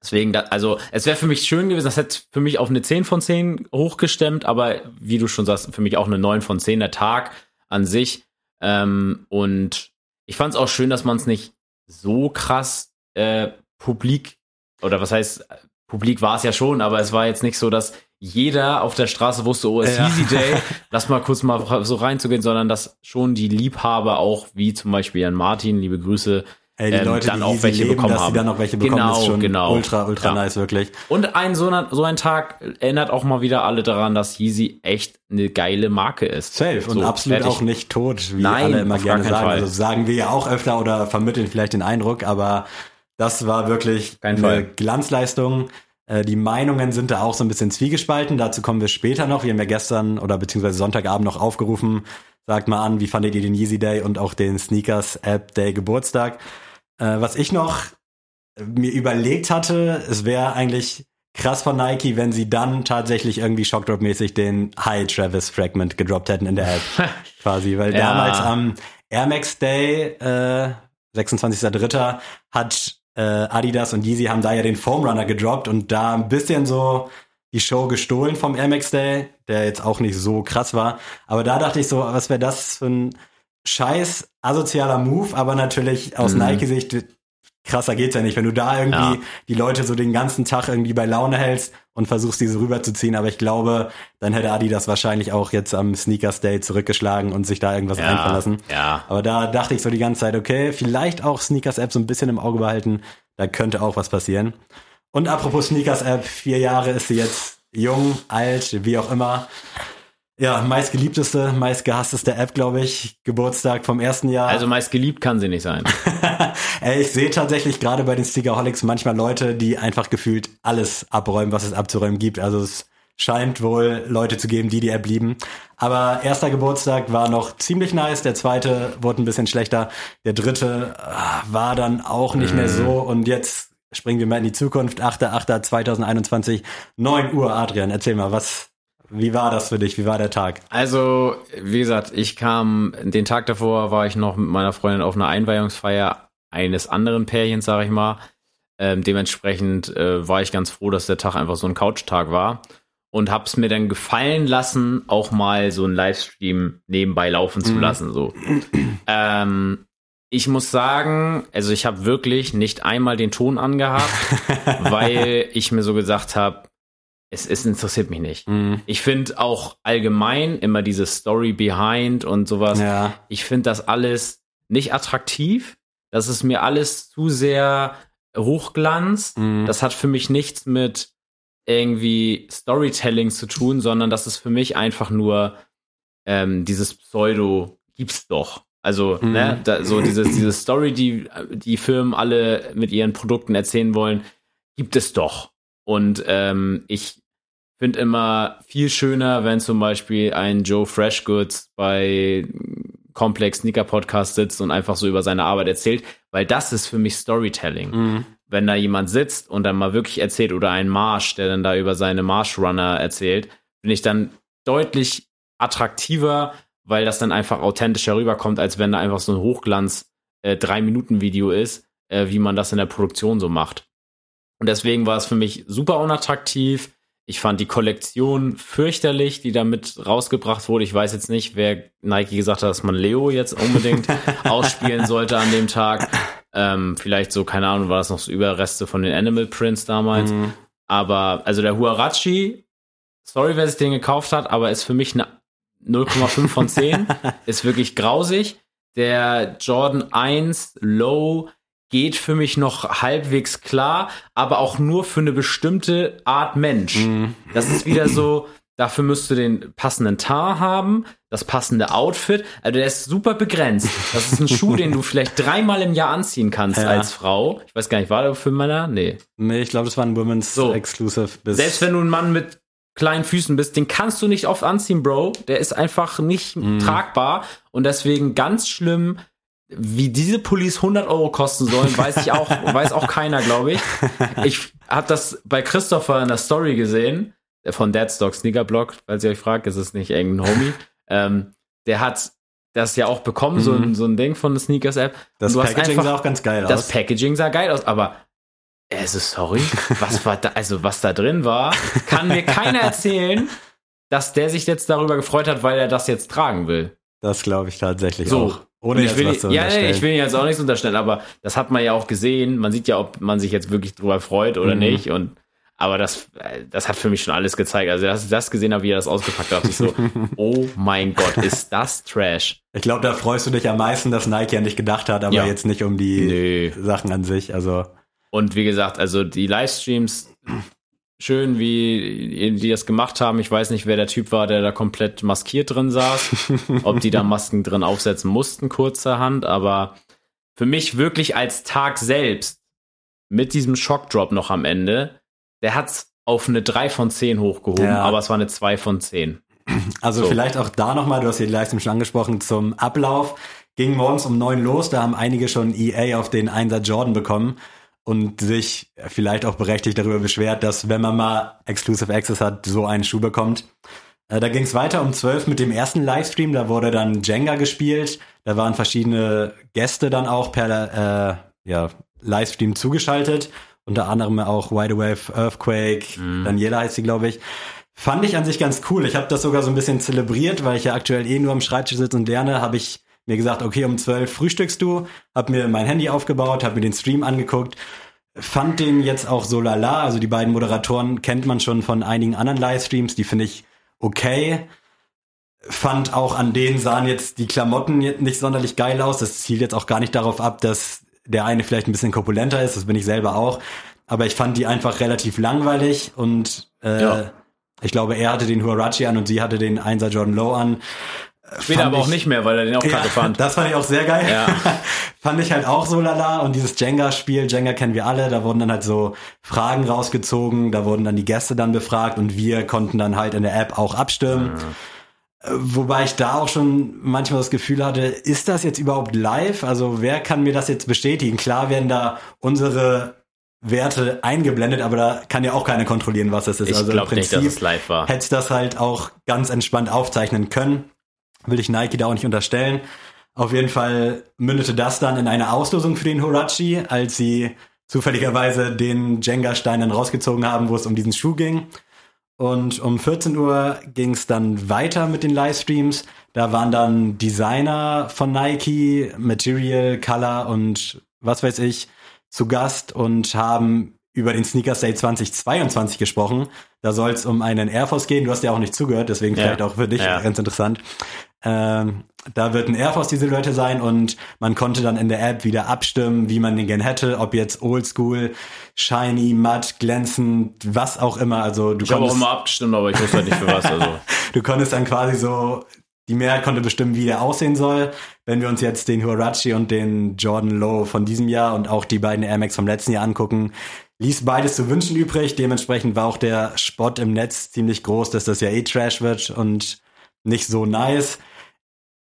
deswegen, da, also es wäre für mich schön gewesen, das hätte für mich auf eine 10 von 10 hochgestemmt, aber wie du schon sagst, für mich auch eine 9 von 10 der Tag an sich. Ähm, und ich fand es auch schön, dass man es nicht so krass äh, publik, oder was heißt, publik war es ja schon, aber es war jetzt nicht so, dass jeder auf der Straße wusste, oh, es ist Ja. Easy Day, lass mal kurz mal so reinzugehen, sondern dass schon die Liebhaber auch, wie zum Beispiel Jan Martin, liebe Grüße, Ey, die ähm, Leute, dann die auch welche leben, bekommen dass haben. sie dann auch welche bekommen, Genau, ist schon genau. ultra, ultra Ja. nice, wirklich. Und ein so, ein so ein Tag erinnert auch mal wieder alle daran, dass Yeezy echt eine geile Marke ist. Safe und So, absolut fertig. auch nicht tot, wie Nein, alle immer gerne sagen. Fall. Also sagen wir ja auch öfter oder vermitteln vielleicht den Eindruck, aber das war wirklich Kein eine Fall. Glanzleistung. Äh, Die Meinungen sind da auch so ein bisschen zwiegespalten. Dazu kommen wir später noch. Wir haben ja gestern oder beziehungsweise Sonntagabend noch aufgerufen. Sagt mal an, wie fandet ihr den Yeezy Day und auch den Sneakers App Day Geburtstag? Äh, Was ich noch mir überlegt hatte, es wäre eigentlich krass von Nike, wenn sie dann tatsächlich irgendwie Shockdrop-mäßig den High Travis Fragment gedroppt hätten in der App. quasi, weil Ja. damals am Air Max Day, äh, 26.03., hat äh, Adidas und Yeezy haben da ja den Foam Runner gedroppt und da ein bisschen so die Show gestohlen vom Air Max Day, der jetzt auch nicht so krass war. Aber da dachte ich so, was wäre das für ein scheiß asozialer Move, aber natürlich aus Mhm. Nike-Sicht krasser geht's ja nicht, wenn du da irgendwie Ja. die Leute so den ganzen Tag irgendwie bei Laune hältst und versuchst diese rüberzuziehen, aber ich glaube, dann hätte Adidas wahrscheinlich auch jetzt am Sneakers Day zurückgeschlagen und sich da irgendwas einfallen lassen. Ja. Aber da dachte ich so die ganze Zeit, okay, vielleicht auch Sneakers App so ein bisschen im Auge behalten, da könnte auch was passieren. Und apropos Sneakers App, vier Jahre ist sie jetzt jung, alt, wie auch immer. Ja, meistgeliebteste, meistgehassteste App, glaube ich. Geburtstag vom ersten Jahr. Also meist geliebt kann sie nicht sein. Ey, ich sehe tatsächlich gerade bei den Sneakerholics manchmal Leute, die einfach gefühlt alles abräumen, was es abzuräumen gibt. Also es scheint wohl Leute zu geben, die die App lieben. Aber erster Geburtstag war noch ziemlich nice, der zweite wurde ein bisschen schlechter, der dritte ah, war dann auch nicht mehr so und jetzt springen wir mal in die Zukunft. 8.8.2021, 9 Uhr, Adrian, erzähl mal, was, wie war das für dich? Wie war der Tag? Also, wie gesagt, ich kam, den Tag davor war ich noch mit meiner Freundin auf einer Einweihungsfeier eines anderen Pärchens, sag ich mal. Ähm, dementsprechend äh, war ich ganz froh, dass der Tag einfach so ein Couchtag war. Und hab's mir dann gefallen lassen, auch mal so einen Livestream nebenbei laufen zu Mhm. lassen. So. ähm, ich muss sagen, also ich habe wirklich nicht einmal den Ton angehabt, weil ich mir so gesagt habe, es, es interessiert mich nicht. Mhm. Ich finde auch allgemein immer diese Story behind und sowas. Ja. Ich finde das alles nicht attraktiv. Das ist mir alles zu sehr Hochglanz. Mhm. Das hat für mich nichts mit irgendwie Storytelling zu tun, sondern das ist für mich einfach nur ähm, dieses Pseudo gibt's doch. Also, Mhm. ne, da, so dieses, diese Story, die die Firmen alle mit ihren Produkten erzählen wollen, gibt es doch. Und ähm, ich finde immer viel schöner, wenn zum Beispiel ein Joe Freshgoods bei Complex Sneaker Podcast sitzt und einfach so über seine Arbeit erzählt, weil das ist für mich Storytelling. Mhm. Wenn da jemand sitzt und dann mal wirklich erzählt oder ein Marsch, der dann da über seine Marschrunner erzählt, finde ich dann deutlich attraktiver, weil das dann einfach authentischer rüberkommt, als wenn da einfach so ein Hochglanz äh, drei Minuten Video ist, äh, wie man das in der Produktion so macht. Und deswegen war es für mich super unattraktiv. Ich fand die Kollektion fürchterlich, die damit rausgebracht wurde. Ich weiß jetzt nicht, wer Nike gesagt hat, dass man Leo jetzt unbedingt ausspielen sollte an dem Tag. Ähm, vielleicht so, keine Ahnung, war das noch so Überreste von den Animal Prints damals. Mhm. Aber, also der Huarachi, sorry, wer sich den gekauft hat, aber ist für mich eine 0,5 von 10. ist wirklich grausig. Der Jordan 1 Low geht für mich noch halbwegs klar, aber auch nur für eine bestimmte Art Mensch. Mhm. Das ist wieder so, dafür müsst du den passenden Tar haben, das passende Outfit. Also der ist super begrenzt. Das ist ein Schuh, den du vielleicht dreimal im Jahr anziehen kannst Ja. als Frau. Ich weiß gar nicht, war der für Männer? Nee. Nee, ich glaube, das war ein Women's So. Exclusive. Selbst wenn du ein Mann mit kleinen Füßen bist, den kannst du nicht oft anziehen, Bro. Der ist einfach nicht Mhm. tragbar und deswegen ganz schlimm. Wie diese Pullis 100 Euro kosten sollen, weiß ich auch, weiß auch keiner, glaube ich. Ich habe das bei Christopher in der Story gesehen, äh, von Deadstock Sneaker Blog, falls ihr euch fragt, ist es nicht irgendein Homie. ähm, der hat das ja auch bekommen, so, ein, Mhm. so ein Ding von der Sneakers App. das Packaging einfach- sah auch ganz geil Das aus. Packaging sah geil aus, aber also sorry, was war da, also was da drin war, kann mir keiner erzählen, dass der sich jetzt darüber gefreut hat, weil er das jetzt tragen will. Das glaube ich tatsächlich So. auch. Ohne Und ich will, was ja, ich will jetzt auch nichts unterstellen, aber das hat man ja auch gesehen. Man sieht ja, ob man sich jetzt wirklich drüber freut oder Mhm. nicht. Und aber das, das hat für mich schon alles gezeigt. Also, dass ich das gesehen habe, wie er das ausgepackt hat, ich so, oh mein Gott, ist das Trash. Ich glaube, da freust du dich am meisten, dass Nike an dich gedacht hat, aber Ja. jetzt nicht um die Nö. Sachen an sich. Also Und wie gesagt, also die Livestreams, schön, wie die das gemacht haben. Ich weiß nicht, wer der Typ war, der da komplett maskiert drin saß. ob die da Masken drin aufsetzen mussten, kurzerhand. Aber für mich wirklich als Tag selbst, mit diesem Shockdrop noch am Ende, der hat's auf eine 3 von 10 hochgehoben, Ja. aber es war eine 2 von 10. Also So. vielleicht auch da nochmal, du hast die Leistung schon angesprochen, zum Ablauf. Ging morgens um neun los, da haben einige schon EA auf den 1er Jordan bekommen und sich vielleicht auch berechtigt darüber beschwert, dass wenn man mal Exclusive Access hat, so einen Schuh bekommt. Äh, Da ging es weiter um 12 mit dem ersten Livestream, da wurde dann Jenga gespielt, da waren verschiedene Gäste dann auch per äh, ja, Livestream zugeschaltet, unter anderem auch Wide Wave Earthquake, Daniela heißt sie, glaube ich. Fand ich an sich ganz cool. Ich habe das sogar so ein bisschen zelebriert, weil ich ja aktuell eh nur am Schreibtisch sitze und lerne, habe ich mir gesagt, okay, um 12 frühstückst du, habe mir mein Handy aufgebaut, habe mir den Stream angeguckt, fand den jetzt auch so lala, also die beiden Moderatoren kennt man schon von einigen anderen Livestreams, die finde ich okay. Fand auch an denen sahen jetzt die Klamotten jetzt nicht sonderlich geil aus. Das zielt jetzt auch gar nicht darauf ab, dass der eine vielleicht ein bisschen korpulenter ist, das bin ich selber auch. Aber ich fand die einfach relativ langweilig und äh, Ja. ich glaube, er hatte den Huarachi an und sie hatte den 1er Jordan Low an. Später aber auch ich- nicht mehr, weil er den auch kacke fand. Das fand ich auch sehr geil. Ja. fand ich halt auch so lala. Und dieses Jenga-Spiel, Jenga kennen wir alle, da wurden dann halt so Fragen rausgezogen, da wurden dann die Gäste dann befragt und wir konnten dann halt in der App auch abstimmen. Äh, Wobei ich da auch schon manchmal das Gefühl hatte, ist das jetzt überhaupt live? Also wer kann mir das jetzt bestätigen? Klar werden da unsere Werte eingeblendet, aber da kann ja auch keiner kontrollieren, was das ist. Ich also im glaube nicht, dass Prinzip es live war. hätte das halt auch ganz entspannt aufzeichnen können. Will ich Nike da auch nicht unterstellen. Auf jeden Fall mündete das dann in eine Auslosung für den Horachi, als sie zufälligerweise den Jenga-Stein dann rausgezogen haben, wo es um diesen Schuh ging. Und um 14 Uhr ging es dann weiter mit den Livestreams. Da waren dann Designer von Nike, Material, Color und was weiß ich zu Gast und haben über den Sneakers Day 2022 gesprochen. Da soll es um einen Air Force gehen. Du hast ja auch nicht zugehört, deswegen Ja. vielleicht auch für dich Ja. ganz interessant. Ähm, da wird ein Air Force die Silhouette sein und man konnte dann in der App wieder abstimmen, wie man den gern hätte, ob jetzt Oldschool, shiny, matt, glänzend, was auch immer. Also du Ich habe auch immer abgestimmt, aber ich wusste halt nicht für was. Also. du konntest dann quasi so, die Mehrheit konnte bestimmen, wie der aussehen soll. Wenn wir uns jetzt den Huarachi und den Jordan Low von diesem Jahr und auch die beiden Air Max vom letzten Jahr angucken, ließ beides zu wünschen übrig. Dementsprechend war auch der Spott im Netz ziemlich groß, dass das ja eh Trash wird und nicht so nice.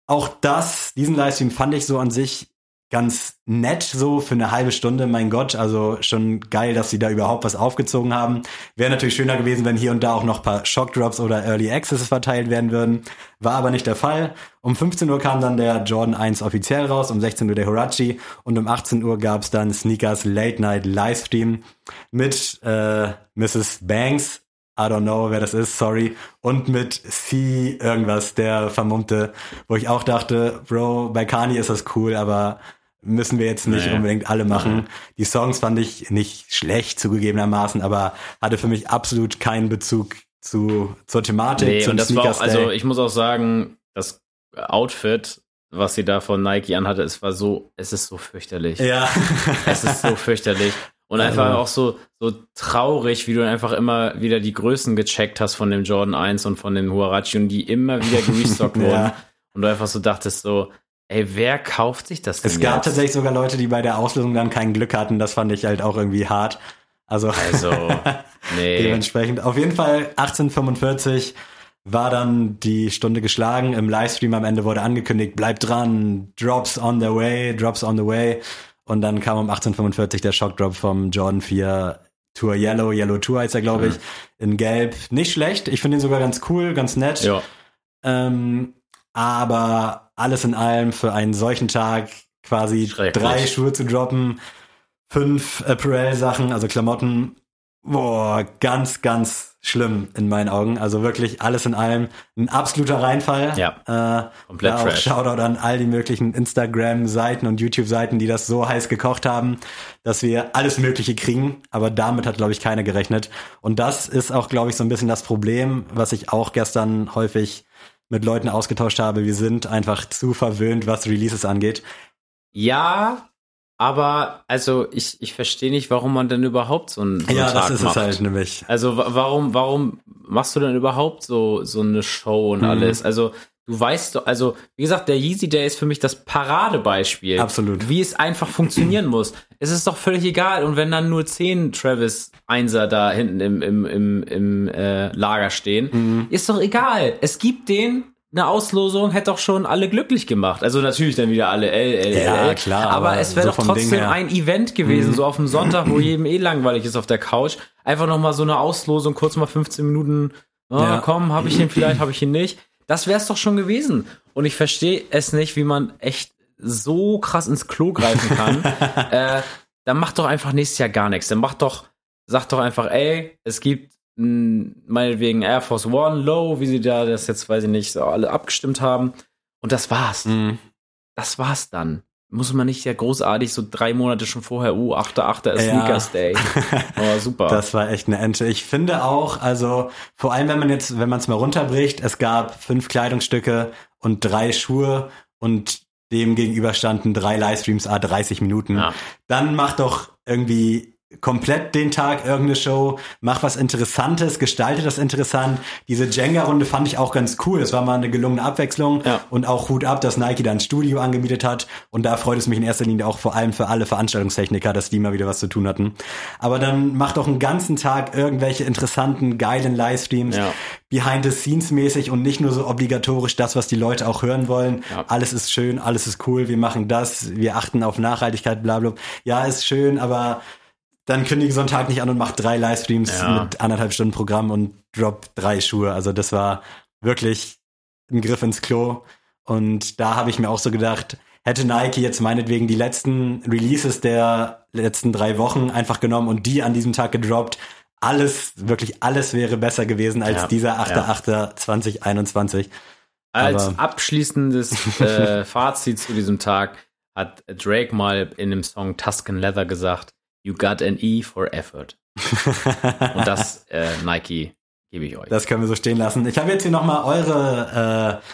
Auch das, diesen Livestream fand ich so an sich ganz nett so für eine halbe Stunde, mein Gott, also schon geil, dass sie da überhaupt was aufgezogen haben. Wäre natürlich schöner gewesen, wenn hier und da auch noch paar Shockdrops oder Early Access verteilt werden würden. War aber nicht der Fall. Um 15 Uhr kam dann der Jordan 1 offiziell raus, um 16 Uhr der Huarachi und um 18 Uhr gab's dann Sneakers Late Night Livestream mit äh, Mrs. Banks, I don't know, wer das ist, sorry. Und mit C irgendwas, der Vermummte, wo ich auch dachte, Bro, bei Kanye ist das cool, aber müssen wir jetzt nicht Nee. unbedingt alle machen. Die Songs fand ich nicht schlecht zugegebenermaßen, aber hatte für mich absolut keinen Bezug zu, zur Thematik, Nee, und das war auch, also ich muss auch sagen, das Outfit, was sie da von Nike anhatte, es war so, es ist so fürchterlich. ja. Es ist so fürchterlich. Und einfach Also- auch so, so traurig, wie du einfach immer wieder die Größen gecheckt hast von dem Jordan 1 und von dem Huarachi und die immer wieder gerestockt wurden. Ja. Und du einfach so dachtest so, ey, wer kauft sich das denn Es gab jetzt? tatsächlich sogar Leute, die bei der Auslösung dann kein Glück hatten. Das fand ich halt auch irgendwie hart. Also Also, nee. dementsprechend. Auf jeden Fall 1845 war dann die Stunde geschlagen. Im Livestream am Ende wurde angekündigt, bleibt dran, Drops on the way, Drops on the way. Und dann kam um 1845 der Shockdrop vom Jordan 4 Tour Yellow, Yellow Tour heißt er, glaube ich, in Gelb. Nicht schlecht. Ich finde ihn sogar ganz cool, ganz nett. Ja. Ähm, aber alles in allem für einen solchen Tag quasi drei Schuhe zu droppen, fünf Apparel-Sachen, also Klamotten, boah, ganz, ganz schlimm in meinen Augen. Also wirklich alles in allem ein absoluter Reinfall. Ja, Äh, komplett da auch trash. Shoutout an all die möglichen Instagram-Seiten und YouTube-Seiten, die das so heiß gekocht haben, dass wir alles Mögliche kriegen. Aber damit hat, glaube ich, keiner gerechnet. Und das ist auch, glaube ich, so ein bisschen das Problem, was ich auch gestern häufig mit Leuten ausgetauscht habe. Wir sind einfach zu verwöhnt, was Releases angeht. Ja, aber also ich, ich verstehe nicht, warum man denn überhaupt so einen, so einen ja, Tag das ist macht. es halt nämlich. Also wa- warum, warum machst du denn überhaupt so, so eine Show und Mhm. alles? Also du weißt doch, also wie gesagt, der Yeezy Day ist für mich das Paradebeispiel. Absolut. Wie es einfach funktionieren muss. Es ist doch völlig egal. Und wenn dann nur zehn Travis Einser da hinten im, im, im, im äh, Lager stehen, Mhm. ist doch egal. Es gibt den eine Auslosung hätte doch schon alle glücklich gemacht. Also natürlich dann wieder alle L, L, Ja, L. klar, Aber, aber es wäre so doch trotzdem ein Event gewesen, Mhm. so auf dem Sonntag, wo jedem eh langweilig ist auf der Couch. Einfach noch mal so eine Auslosung, kurz mal 15 Minuten. Oh, Ja. komm, habe ich ihn vielleicht, habe ich ihn nicht. Das wäre es doch schon gewesen. Und ich verstehe es nicht, wie man echt so krass ins Klo greifen kann. äh, dann macht doch einfach nächstes Jahr gar nichts. Dann macht doch, sagt doch einfach, ey, es gibt meinetwegen Air Force One, Low, wie sie da das jetzt, weiß ich nicht, so alle abgestimmt haben. Und das war's. Mhm. Das war's dann. Muss man nicht ja großartig so drei Monate schon vorher, uh, 8.8. ist Ja. Sneakers Day. Oh, super. Das war echt eine Ente. Ich finde auch, also vor allem, wenn man jetzt, wenn man es mal runterbricht, es gab fünf Kleidungsstücke und drei Schuhe und dem gegenüber standen drei Livestreams a 30 Minuten. Ja. Dann mach doch irgendwie komplett den Tag irgendeine Show, mach was Interessantes, gestalte das interessant. Diese Jenga-Runde fand ich auch ganz cool. Es war mal eine gelungene Abwechslung Ja. und auch Hut ab, dass Nike da ein Studio angemietet hat. Und da freut es mich in erster Linie auch vor allem für alle Veranstaltungstechniker, dass die mal wieder was zu tun hatten. Aber dann mach doch einen ganzen Tag irgendwelche interessanten, geilen Livestreams, Ja. behind the scenes mäßig und nicht nur so obligatorisch das, was die Leute auch hören wollen. Ja. Alles ist schön, alles ist cool, wir machen das, wir achten auf Nachhaltigkeit, bla bla. Ja, ist schön, aber dann kündige so einen Tag nicht an und mach drei Livestreams Ja. mit anderthalb Stunden Programm und drop drei Schuhe. Also das war wirklich ein Griff ins Klo. Und da habe ich mir auch so gedacht, hätte Nike jetzt meinetwegen die letzten Releases der letzten drei Wochen einfach genommen und die an diesem Tag gedroppt, alles, wirklich alles wäre besser gewesen als Ja. dieser Ja. 8.8.2021. Als Aber- abschließendes äh, Fazit zu diesem Tag hat Drake mal in dem Song Tuscan Leather gesagt, You got an E for effort. Und das, äh, Nike, gebe ich euch. Das können wir so stehen lassen. Ich habe jetzt hier nochmal eure äh,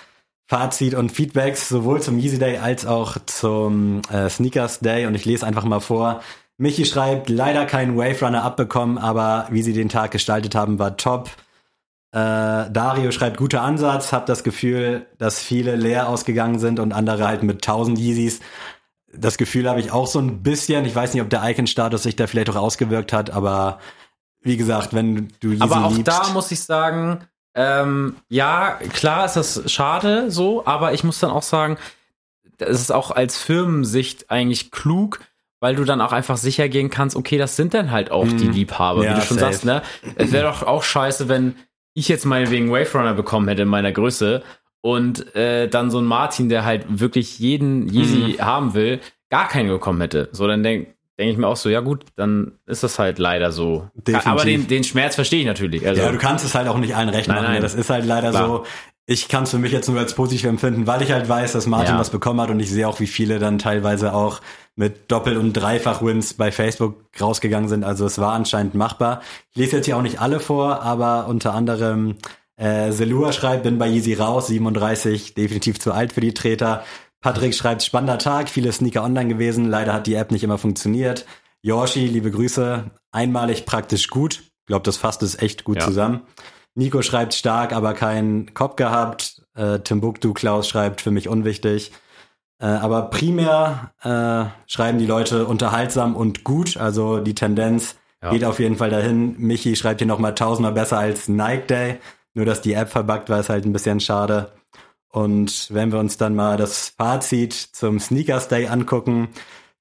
Fazit und Feedbacks sowohl zum Yeezy Day als auch zum äh, Sneakers Day und ich lese einfach mal vor. Michi schreibt, leider keinen Wave Runner abbekommen, aber wie sie den Tag gestaltet haben, war top. Äh, Dario schreibt, guter Ansatz, hab das Gefühl, dass viele leer ausgegangen sind und andere halt mit 1000 Yeezys. Das Gefühl habe ich auch so ein bisschen. Ich weiß nicht, ob der Icon-Status sich da vielleicht auch ausgewirkt hat, aber wie gesagt, wenn du Yeezy Aber auch liebst, da muss ich sagen, ähm, ja, klar ist das schade so, aber ich muss dann auch sagen, das ist auch als Firmensicht eigentlich klug, weil du dann auch einfach sicher gehen kannst, okay, das sind dann halt auch die Liebhaber, Mhm. Ja, wie du schon safe. sagst, ne? Es wäre doch auch scheiße, wenn ich jetzt meinetwegen Wave Runner bekommen hätte in meiner Größe und äh, dann so ein Martin, der halt wirklich jeden Yeezy Mhm. haben will, gar keinen bekommen hätte. So, dann denke denk ich mir auch so, ja gut, dann ist das halt leider so. Definitiv. Aber den, den Schmerz verstehe ich natürlich. Also, Ja, du kannst es halt auch nicht allen recht Nein, machen. nein. ne? Das ist halt leider Klar. so. Ich kann es für mich jetzt nur als positiv empfinden, weil ich halt weiß, dass Martin Ja. was bekommen hat und ich sehe auch, wie viele dann teilweise auch mit Doppel- und Dreifach-Wins bei Facebook rausgegangen sind. Also es war anscheinend machbar. Ich lese jetzt hier auch nicht alle vor, aber unter anderem äh, Selua schreibt, bin bei Yeezy raus, 37, definitiv zu alt für die Treter. Patrick schreibt, spannender Tag, viele Sneaker online gewesen, leider hat die App nicht immer funktioniert. Yoshi, liebe Grüße, einmalig praktisch gut. Ich glaube, das fasst es echt gut Ja. zusammen. Nico schreibt stark, aber keinen Kopf gehabt. Äh, Timbuktu Klaus schreibt für mich unwichtig. Äh, aber primär äh, schreiben die Leute unterhaltsam und gut. Also die Tendenz Ja. geht auf jeden Fall dahin. Michi schreibt hier nochmal tausendmal besser als Nike Day. Nur, dass die App verbuggt war, ist halt ein bisschen schade. Und wenn wir uns dann mal das Fazit zum Sneakers Day angucken,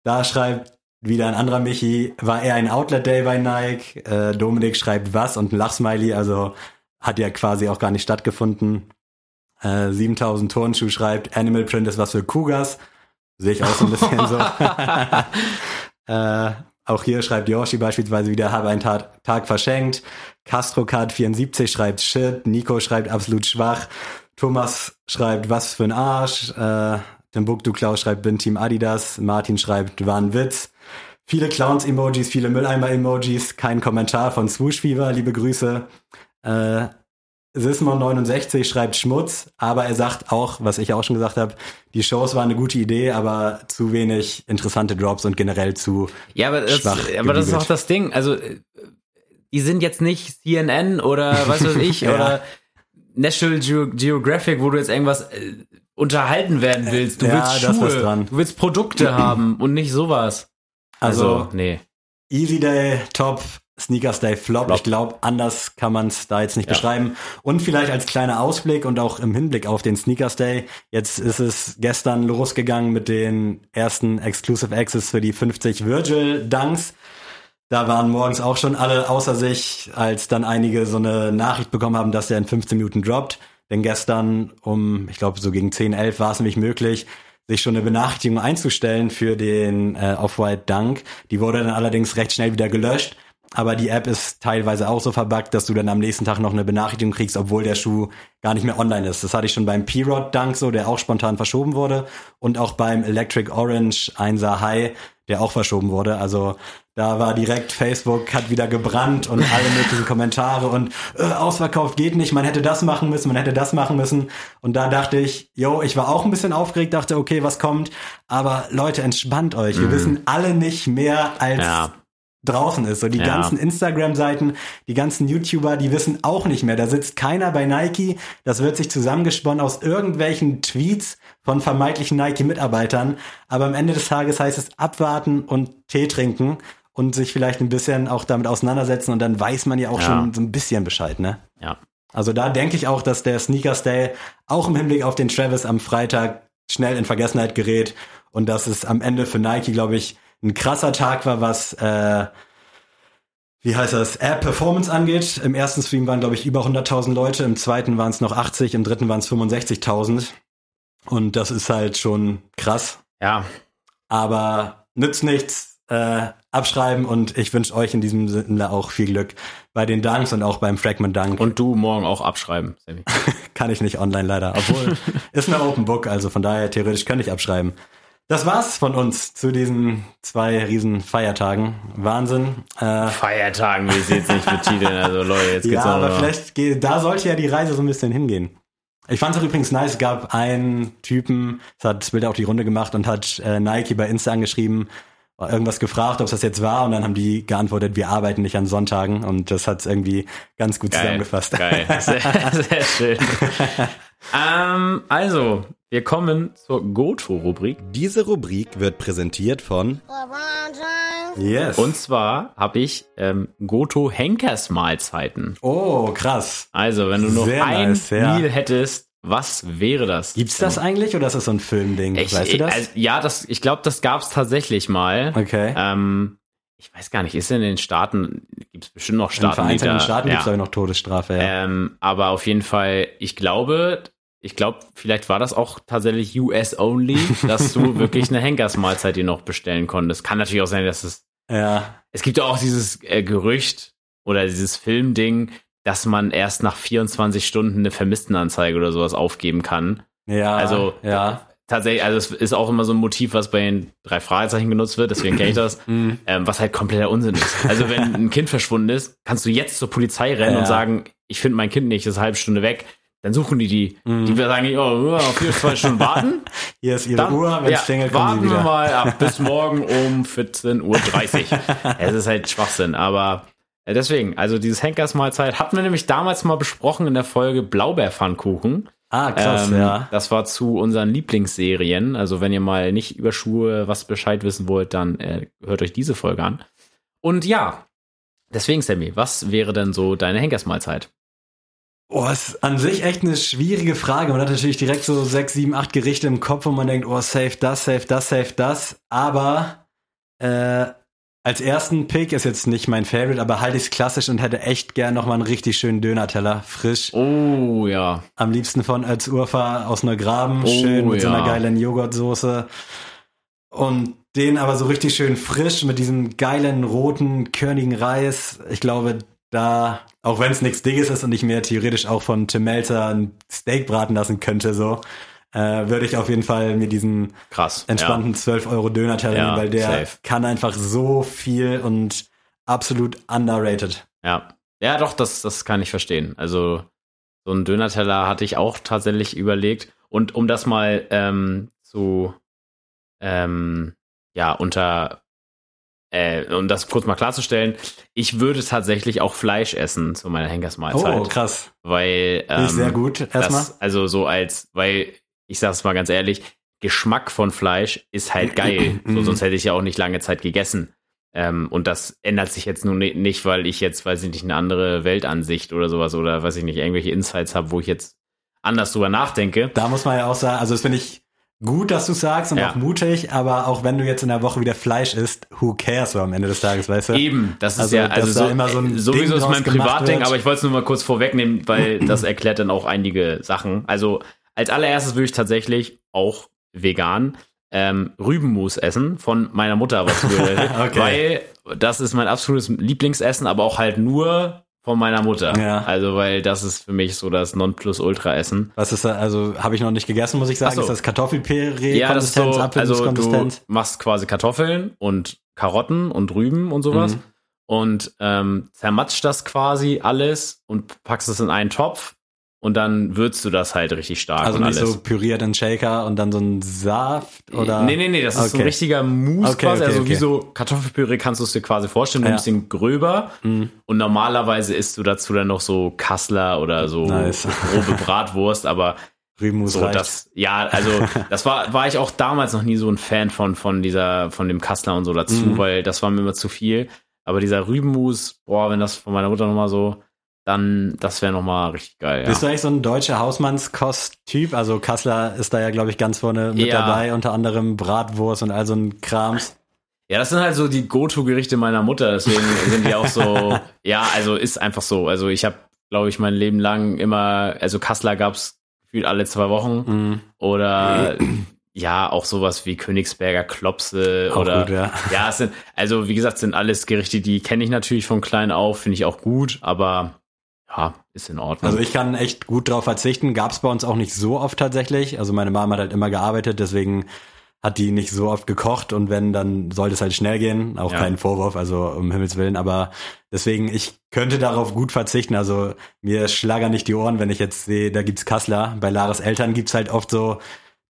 da schreibt wieder ein anderer Michi, war eher ein Outlet Day bei Nike. Äh, Dominik schreibt was und ein Lachsmiley, also hat ja quasi auch gar nicht stattgefunden. Äh, 7000 Turnschuh schreibt, Animal Print ist was für Cougars. Sehe ich auch so ein bisschen so. äh, auch hier schreibt Yoshi beispielsweise wieder, habe einen Tag, Tag verschenkt. Castrocard 74 schreibt Shit. Nico schreibt absolut schwach. Thomas schreibt, was für ein Arsch. Äh, Timbuktu Klaus schreibt, bin Team Adidas. Martin schreibt, war ein Witz. Viele Clowns-Emojis, viele Mülleimer-Emojis. Kein Kommentar von Swoosh Fever, liebe Grüße. Äh, Sismon69 schreibt Schmutz, aber er sagt auch, was ich auch schon gesagt habe, die Shows waren eine gute Idee, aber zu wenig interessante Drops und generell zu Ja, aber das, schwach aber das ist auch das Ding. Also, äh, die sind jetzt nicht CNN oder was weiß ich Ja. oder National Geo Geographic, wo du jetzt irgendwas äh, unterhalten werden willst. Du Ja, willst Schuhe, dran. du willst Produkte haben und nicht sowas. Also, Also, nee. Easy Day, Top, Sneakers Day, Flop. Flop. Ich glaube, anders kann man es da jetzt nicht Ja. beschreiben. Und vielleicht als kleiner Ausblick und auch im Hinblick auf den Sneakers Day. Jetzt ist es gestern losgegangen mit den ersten Exclusive Access für die 50 Virgil Dunks. Da waren morgens auch schon alle außer sich, als dann einige so eine Nachricht bekommen haben, dass der in 15 Minuten droppt. Denn gestern um, ich glaube, so gegen 10, 11 war es nämlich möglich, sich schon eine Benachrichtigung einzustellen für den äh, Off-White Dunk. Die wurde dann allerdings recht schnell wieder gelöscht. Aber die App ist teilweise auch so verbuggt, dass du dann am nächsten Tag noch eine Benachrichtigung kriegst, obwohl der Schuh gar nicht mehr online ist. Das hatte ich schon beim P-Rod Dunk so, der auch spontan verschoben wurde. Und auch beim Electric Orange 1er High, der auch verschoben wurde. Also da war direkt Facebook, hat wieder gebrannt und alle möglichen Kommentare und äh, ausverkauft geht nicht, man hätte das machen müssen, man hätte das machen müssen. Und da dachte ich, yo, ich war auch ein bisschen aufgeregt, dachte, okay, was kommt? Aber Leute, entspannt euch. Wir wissen alle nicht mehr als Ja. Draußen ist. So die Ja. ganzen Instagram-Seiten, die ganzen YouTuber, die wissen auch nicht mehr. Da sitzt keiner bei Nike. Das wird sich zusammengesponnen aus irgendwelchen Tweets von vermeintlichen Nike-Mitarbeitern. Aber am Ende des Tages heißt es abwarten und Tee trinken und sich vielleicht ein bisschen auch damit auseinandersetzen und dann weiß man ja auch Ja. schon so ein bisschen Bescheid, ne? Ja. Also da denke ich auch, dass der Sneakers Day auch im Hinblick auf den Travis am Freitag schnell in Vergessenheit gerät und dass es am Ende für Nike, glaube ich, ein krasser Tag war, was äh, wie heißt das, App Performance angeht. Im ersten Stream waren, glaube ich, über 100.000 Leute, im zweiten waren es noch 80, im dritten waren es 65.000. Und das ist halt schon krass. Ja. Aber nützt nichts, äh, abschreiben und ich wünsche euch in diesem Sinne auch viel Glück bei den Dunks und auch beim Fragment Dunk. Und du morgen auch abschreiben, Sammy. Kann ich nicht online leider. Obwohl, ist eine Open Book, also von daher theoretisch könnte ich abschreiben. Das war's von uns zu diesen zwei riesen Feiertagen. Wahnsinn. Äh, Feiertagen, wie sie jetzt nicht betiteln. Also Leute, jetzt geht's ja, auch aber vielleicht, geht- da sollte ja die Reise so ein bisschen hingehen. Ich fand es übrigens nice, es gab einen Typen, das hat das Bild auch die Runde gemacht und hat äh, Nike bei Insta angeschrieben, irgendwas gefragt, ob es das jetzt war und dann haben die geantwortet, wir arbeiten nicht an Sonntagen und das hat es irgendwie ganz gut Geil, zusammengefasst. Geil, sehr, sehr schön. Ähm, also, wir kommen zur Goto-Rubrik. Diese Rubrik wird präsentiert von yes. Und zwar habe ich ähm, Goto-Henkersmahlzeiten. oh, krass. Also, wenn du noch Sehr ein nice, ja. Meal hättest, was wäre das? Gibt's das eigentlich oder ist das so ein Filmding? Ich, weißt du das? Also, ja, das, ich glaube, das gab's tatsächlich mal. okay. Ähm, ich weiß gar nicht, ist in den Staaten, gibt es bestimmt noch In Staaten, die vereinzelten da, Staaten ja. gibt's aber noch Todesstrafe, ja. Ähm, aber auf jeden Fall, ich glaube, ich glaube, vielleicht war das auch tatsächlich US only, dass du wirklich eine Henkersmahlzeit dir noch bestellen konntest. Kann natürlich auch sein, dass es, ja. es gibt ja auch dieses äh, Gerücht oder dieses Filmding, dass man erst nach 24 Stunden eine Vermisstenanzeige oder sowas aufgeben kann. Ja. Also, ja. Tatsächlich, also es ist auch immer so ein Motiv, was bei den drei Fragezeichen genutzt wird, deswegen kenne ich das, Mhm. ähm, was halt kompletter Unsinn ist. Also wenn ein Kind verschwunden ist, kannst du jetzt zur Polizei rennen Ja. und sagen, ich finde mein Kind nicht, ist eine halbe Stunde weg. Dann suchen die die. Mhm. Die sagen, oh, auf vier, zwei Stunden warten. Hier ist ihre Dann Uhr, wenn ja, es klingelt, warten wir mal ab bis morgen um 14.30 Uhr. Es ist halt Schwachsinn, aber äh, deswegen, also dieses Henkersmahlzeit hatten wir nämlich damals mal besprochen in der Folge Blaubeerpfannkuchen. Ah, krass, Ähm, ja. Das war zu unseren Lieblingsserien. Also wenn ihr mal nicht über Schuhe was Bescheid wissen wollt, dann äh, hört euch diese Folge an. Und ja, deswegen, Sammy, was wäre denn so deine Henkersmahlzeit? Oh, ist an sich echt eine schwierige Frage. Man hat natürlich direkt so sechs, sieben, acht Gerichte im Kopf und man denkt, oh, safe das, safe das, safe das. Aber äh, als ersten Pick ist jetzt nicht mein Favorite, aber halte ich es klassisch und hätte echt gern nochmal einen richtig schönen Döner-Teller, frisch. Oh ja. Am liebsten von Als Urfa aus Neugraben, Oh, schön mit so einer ja. geilen Joghurtsoße. Und den aber so richtig schön frisch mit diesem geilen, roten, körnigen Reis. Ich glaube, da, auch wenn es nichts Dickes ist und ich mir theoretisch auch von Tim Melzer ein Steak braten lassen könnte, so, äh, würde ich auf jeden Fall mir diesen Krass. entspannten 12 Euro Döner-Teller Ja, nehmen, weil der safe. kann einfach so viel und absolut underrated. Ja. Ja, doch, das, das kann ich verstehen. Also, so einen Döner-Teller hatte ich auch tatsächlich überlegt. Und um das mal ähm, zu, ähm, ja, unter, äh, um das kurz mal klarzustellen, ich würde tatsächlich auch Fleisch essen zu meiner Henkersmahlzeit. Oh, krass. Weil, ähm, sehr gut. Erstmal. also so als, weil, ich sag's mal ganz ehrlich, Geschmack von Fleisch ist halt geil. so, Mhm. sonst hätte ich ja auch nicht lange Zeit gegessen. Ähm, und das ändert sich jetzt nun ni- nicht, weil ich jetzt, weiß ich nicht, eine andere Weltansicht oder sowas oder weiß ich nicht, irgendwelche Insights habe, wo ich jetzt anders drüber nachdenke. Da muss man ja auch sagen, also das finde ich gut, dass du sagst und Ja. auch mutig, aber auch wenn du jetzt in der Woche wieder Fleisch isst, who cares so am Ende des Tages, weißt du? Eben, das ist Also, ja, also so, immer so ein sowieso Ding ist mein Privatding, aber ich wollte es nur mal kurz vorwegnehmen, weil das erklärt dann auch einige Sachen. Also als allererstes würde ich tatsächlich auch vegan ähm, Rübenmus essen von meiner Mutter zubereitet, Okay. weil das ist mein absolutes Lieblingsessen, aber auch halt nur von meiner Mutter. Ja. Also weil das ist für mich so das Nonplusultra-Essen. Was ist da, also habe ich noch nicht gegessen, muss ich sagen. So. Ist das Kartoffelpüree, Ja, das ist so, also du machst quasi Kartoffeln und Karotten und Rüben und sowas Mhm. und ähm, zermatscht das quasi alles und packst es in einen Topf und dann würzt du das halt richtig stark also und nicht alles. so püriert in Shaker und dann so ein Saft oder? Nee, nee, nee, das ist so ein richtiger Mousse Okay, quasi. okay, also okay. wie so Kartoffelpüree kannst du es dir quasi vorstellen, Ja. ein bisschen gröber. Mhm. Und normalerweise isst du dazu dann noch so Kassler oder so Nice. grobe Bratwurst, aber Rübenmus so reicht. das, ja, also das war, war ich auch damals noch nie so ein Fan von, von dieser, von dem Kassler und so dazu, Mhm. weil das war mir immer zu viel. Aber dieser Rübenmus, boah, wenn das von meiner Mutter nochmal so, dann, das wäre nochmal richtig geil. Ja. Bist du eigentlich so ein deutscher Hausmannskost-Typ? Also Kassler ist da ja, glaube ich, ganz vorne mit Ja. dabei, unter anderem Bratwurst und all so ein Krams. Ja, das sind halt so die Go-To-Gerichte meiner Mutter, deswegen sind die auch so, ja, also ist einfach so. Also ich habe, glaube ich, mein Leben lang immer, also Kassler gab's gefühlt alle zwei Wochen Mhm. oder ja, auch sowas wie Königsberger Klopse Auch oder gut, ja. ja, es sind, also wie gesagt, sind alles Gerichte, die kenne ich natürlich von klein auf, finde ich auch gut, aber ja, ist in Ordnung. Also ich kann echt gut drauf verzichten. Gab's bei uns auch nicht so oft tatsächlich. Also meine Mama hat halt immer gearbeitet, deswegen hat die nicht so oft gekocht und wenn, dann sollte es halt schnell gehen. Auch Ja. kein Vorwurf, also um Himmels Willen. Aber deswegen, ich könnte darauf gut verzichten. Also mir schlagern nicht die Ohren, wenn ich jetzt sehe, da gibt's Kassler. Bei Laras Eltern gibt's halt oft so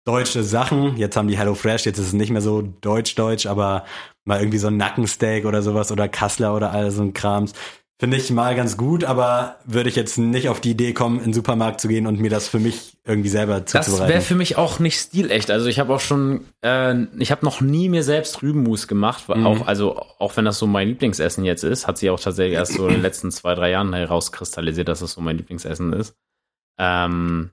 deutsche Sachen. Jetzt haben die Hello Fresh, jetzt ist es nicht mehr so deutsch-deutsch, aber mal irgendwie so ein Nackensteak oder sowas oder Kassler oder all so ein Krams. Finde ich mal ganz gut, aber würde ich jetzt nicht auf die Idee kommen, in den Supermarkt zu gehen und mir das für mich irgendwie selber Das wäre zuzubereiten. für mich auch nicht stilecht. Also ich habe auch schon, äh, ich habe noch nie mir selbst Rübenmus gemacht. Mhm. Auch, also auch wenn das so mein Lieblingsessen jetzt ist, hat sich auch tatsächlich erst so in den letzten zwei, drei Jahren herauskristallisiert, dass das so mein Lieblingsessen ist. Ähm,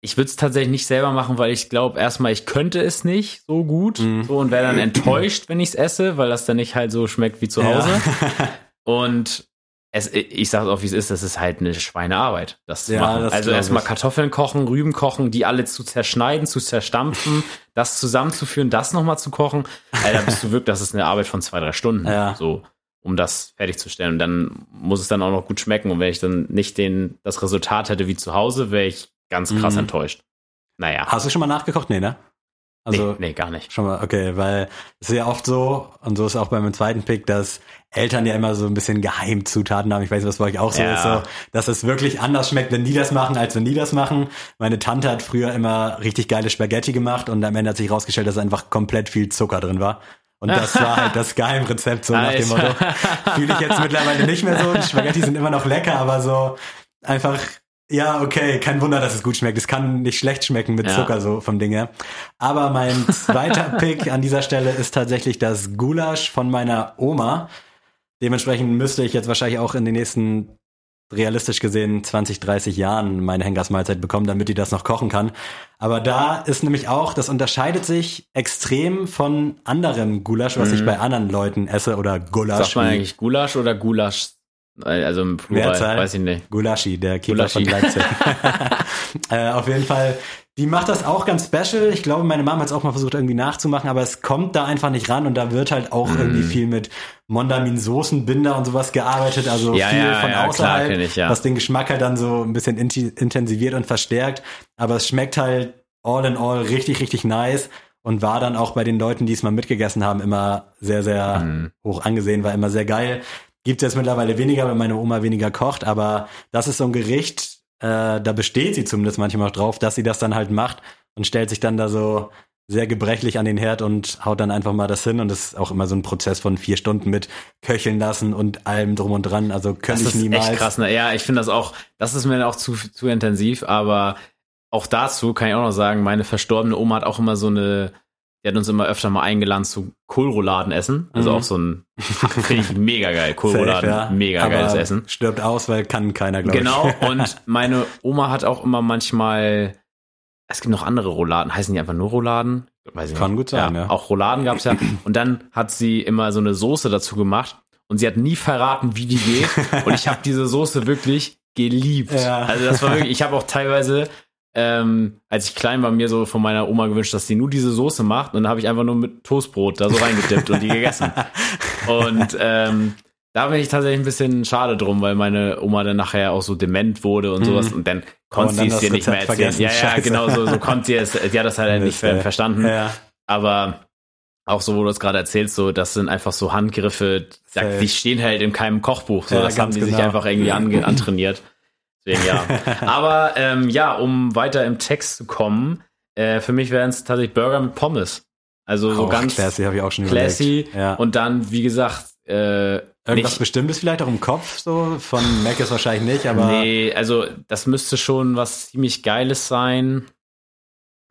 ich würde es tatsächlich nicht selber machen, weil ich glaube, erstmal, ich könnte es nicht so gut Mhm. so, und wäre dann enttäuscht, wenn ich es esse, weil das dann nicht halt so schmeckt wie zu Hause. Ja. Und es, ich sage auch, wie es ist, das ist halt eine Schweinearbeit, das zu Ja, machen. das Also erstmal. Kartoffeln kochen, Rüben kochen, die alle zu zerschneiden, zu zerstampfen, das zusammenzuführen, das nochmal zu kochen. Alter, bist du wirklich, das ist eine Arbeit von zwei, drei Stunden. Ja. So, um das fertigzustellen. Und dann muss es dann auch noch gut schmecken. Und wenn ich dann nicht den, das Resultat hätte wie zu Hause, wäre ich ganz krass Mhm. enttäuscht. Naja. Hast du schon mal nachgekocht? Nee, ne? Also nee, nee, gar nicht. schon mal, okay, weil es ist ja oft so, und so ist auch bei meinem zweiten Pick, dass Eltern ja immer so ein bisschen Geheimzutaten haben. Ich weiß nicht, was bei euch auch so Ja. ist, so, dass es wirklich anders schmeckt, wenn die das machen, als wenn die das machen. Meine Tante hat früher immer richtig geile Spaghetti gemacht und am Ende hat sich rausgestellt, dass einfach komplett viel Zucker drin war. Und das war halt das Geheimrezept, so nach dem Nice. Motto. Fühle ich jetzt mittlerweile nicht mehr so. Die Spaghetti sind immer noch lecker, aber so einfach, ja, okay, kein Wunder, dass es gut schmeckt. Es kann nicht schlecht schmecken mit Ja. Zucker, so vom Ding her. Aber mein zweiter Pick an dieser Stelle ist tatsächlich das Gulasch von meiner Oma. Dementsprechend müsste ich jetzt wahrscheinlich auch in den nächsten realistisch gesehen 20, 30 Jahren meine Henkersmahlzeit bekommen, damit die das noch kochen kann. Aber da ist nämlich auch, das unterscheidet sich extrem von anderem Gulasch, was ich bei anderen Leuten esse oder Gulasch. Mhm. Sagt man eigentlich Gulasch oder Gulasch? Also im Plural, Mehrzahl. weiß ich nicht. Gulaschi, der Keeper Gulaschi. von Leipzig. äh, auf jeden Fall, die macht das auch ganz special. Ich glaube, meine Mama hat es auch mal versucht irgendwie nachzumachen, aber es kommt da einfach nicht ran und da wird halt auch Mm. irgendwie viel mit Mondamin Soßenbinder und sowas gearbeitet, also Ja, viel ja, von ja, klar, außerhalb, kenn ich, was den Geschmack halt dann so ein bisschen intensiviert und verstärkt, aber es schmeckt halt all in all richtig, richtig nice und war dann auch bei den Leuten, die es mal mitgegessen haben, immer sehr, sehr Mhm. hoch angesehen, war immer sehr geil. Gibt es jetzt mittlerweile weniger, weil meine Oma weniger kocht, aber das ist so ein Gericht, äh, da besteht sie zumindest manchmal auch drauf, dass sie das dann halt macht und stellt sich dann da so sehr gebrechlich an den Herd und haut dann einfach mal das hin und das ist auch immer so ein Prozess von vier Stunden mit köcheln lassen und allem drum und dran. Also könnte Das ich ist niemals. echt krass. Ne? Ja, ich finde das auch, das ist mir auch zu, zu intensiv, aber auch dazu kann ich auch noch sagen, meine verstorbene Oma hat auch immer so eine, die hat uns immer öfter mal eingeladen zu Kohlrouladen essen. Also Mhm. auch so ein, finde ich mega geil. Kohlrouladen, ja. mega Aber geiles Essen. Stirbt aus, weil kann keiner, glaube Genau, ich. und meine Oma hat auch immer manchmal, es gibt noch andere Rouladen, heißen die einfach nur Rouladen? Weiß ich Kann nicht. gut sein, ja. Auch Rouladen gab's ja. Und dann hat sie immer so eine Soße dazu gemacht und sie hat nie verraten, wie die geht. Und ich habe diese Soße wirklich geliebt. Ja. Also das war wirklich, ich habe auch teilweise, ähm, als ich klein war, mir so von meiner Oma gewünscht, dass sie nur diese Soße macht. Und dann habe ich einfach nur mit Toastbrot da so reingedippt und die gegessen. Und ähm, da bin ich tatsächlich ein bisschen schade drum, weil meine Oma dann nachher auch so dement wurde und sowas. Und dann konnte sie es dir nicht mehr erzählen. Ja, ja, Scheiße. genau, so, so konnte sie es, die hat das halt nicht Mist, ver ey. verstanden. Ja. Aber auch so, wo du es gerade erzählst, so, das sind einfach so Handgriffe, die stehen halt in keinem Kochbuch. So, Ja, das haben die sich genau. einfach irgendwie antrainiert. Deswegen ja. Aber ähm, ja, um weiter im Text zu kommen, äh, für mich wären es tatsächlich Burger mit Pommes. Also so Auch ganz classy, habe ich auch schon classy. überlegt. Ja. Und dann, wie gesagt, äh, Irgendwas nicht, Bestimmtes vielleicht auch im Kopf, so von Mac ist wahrscheinlich nicht, aber nee, also das müsste schon was ziemlich Geiles sein.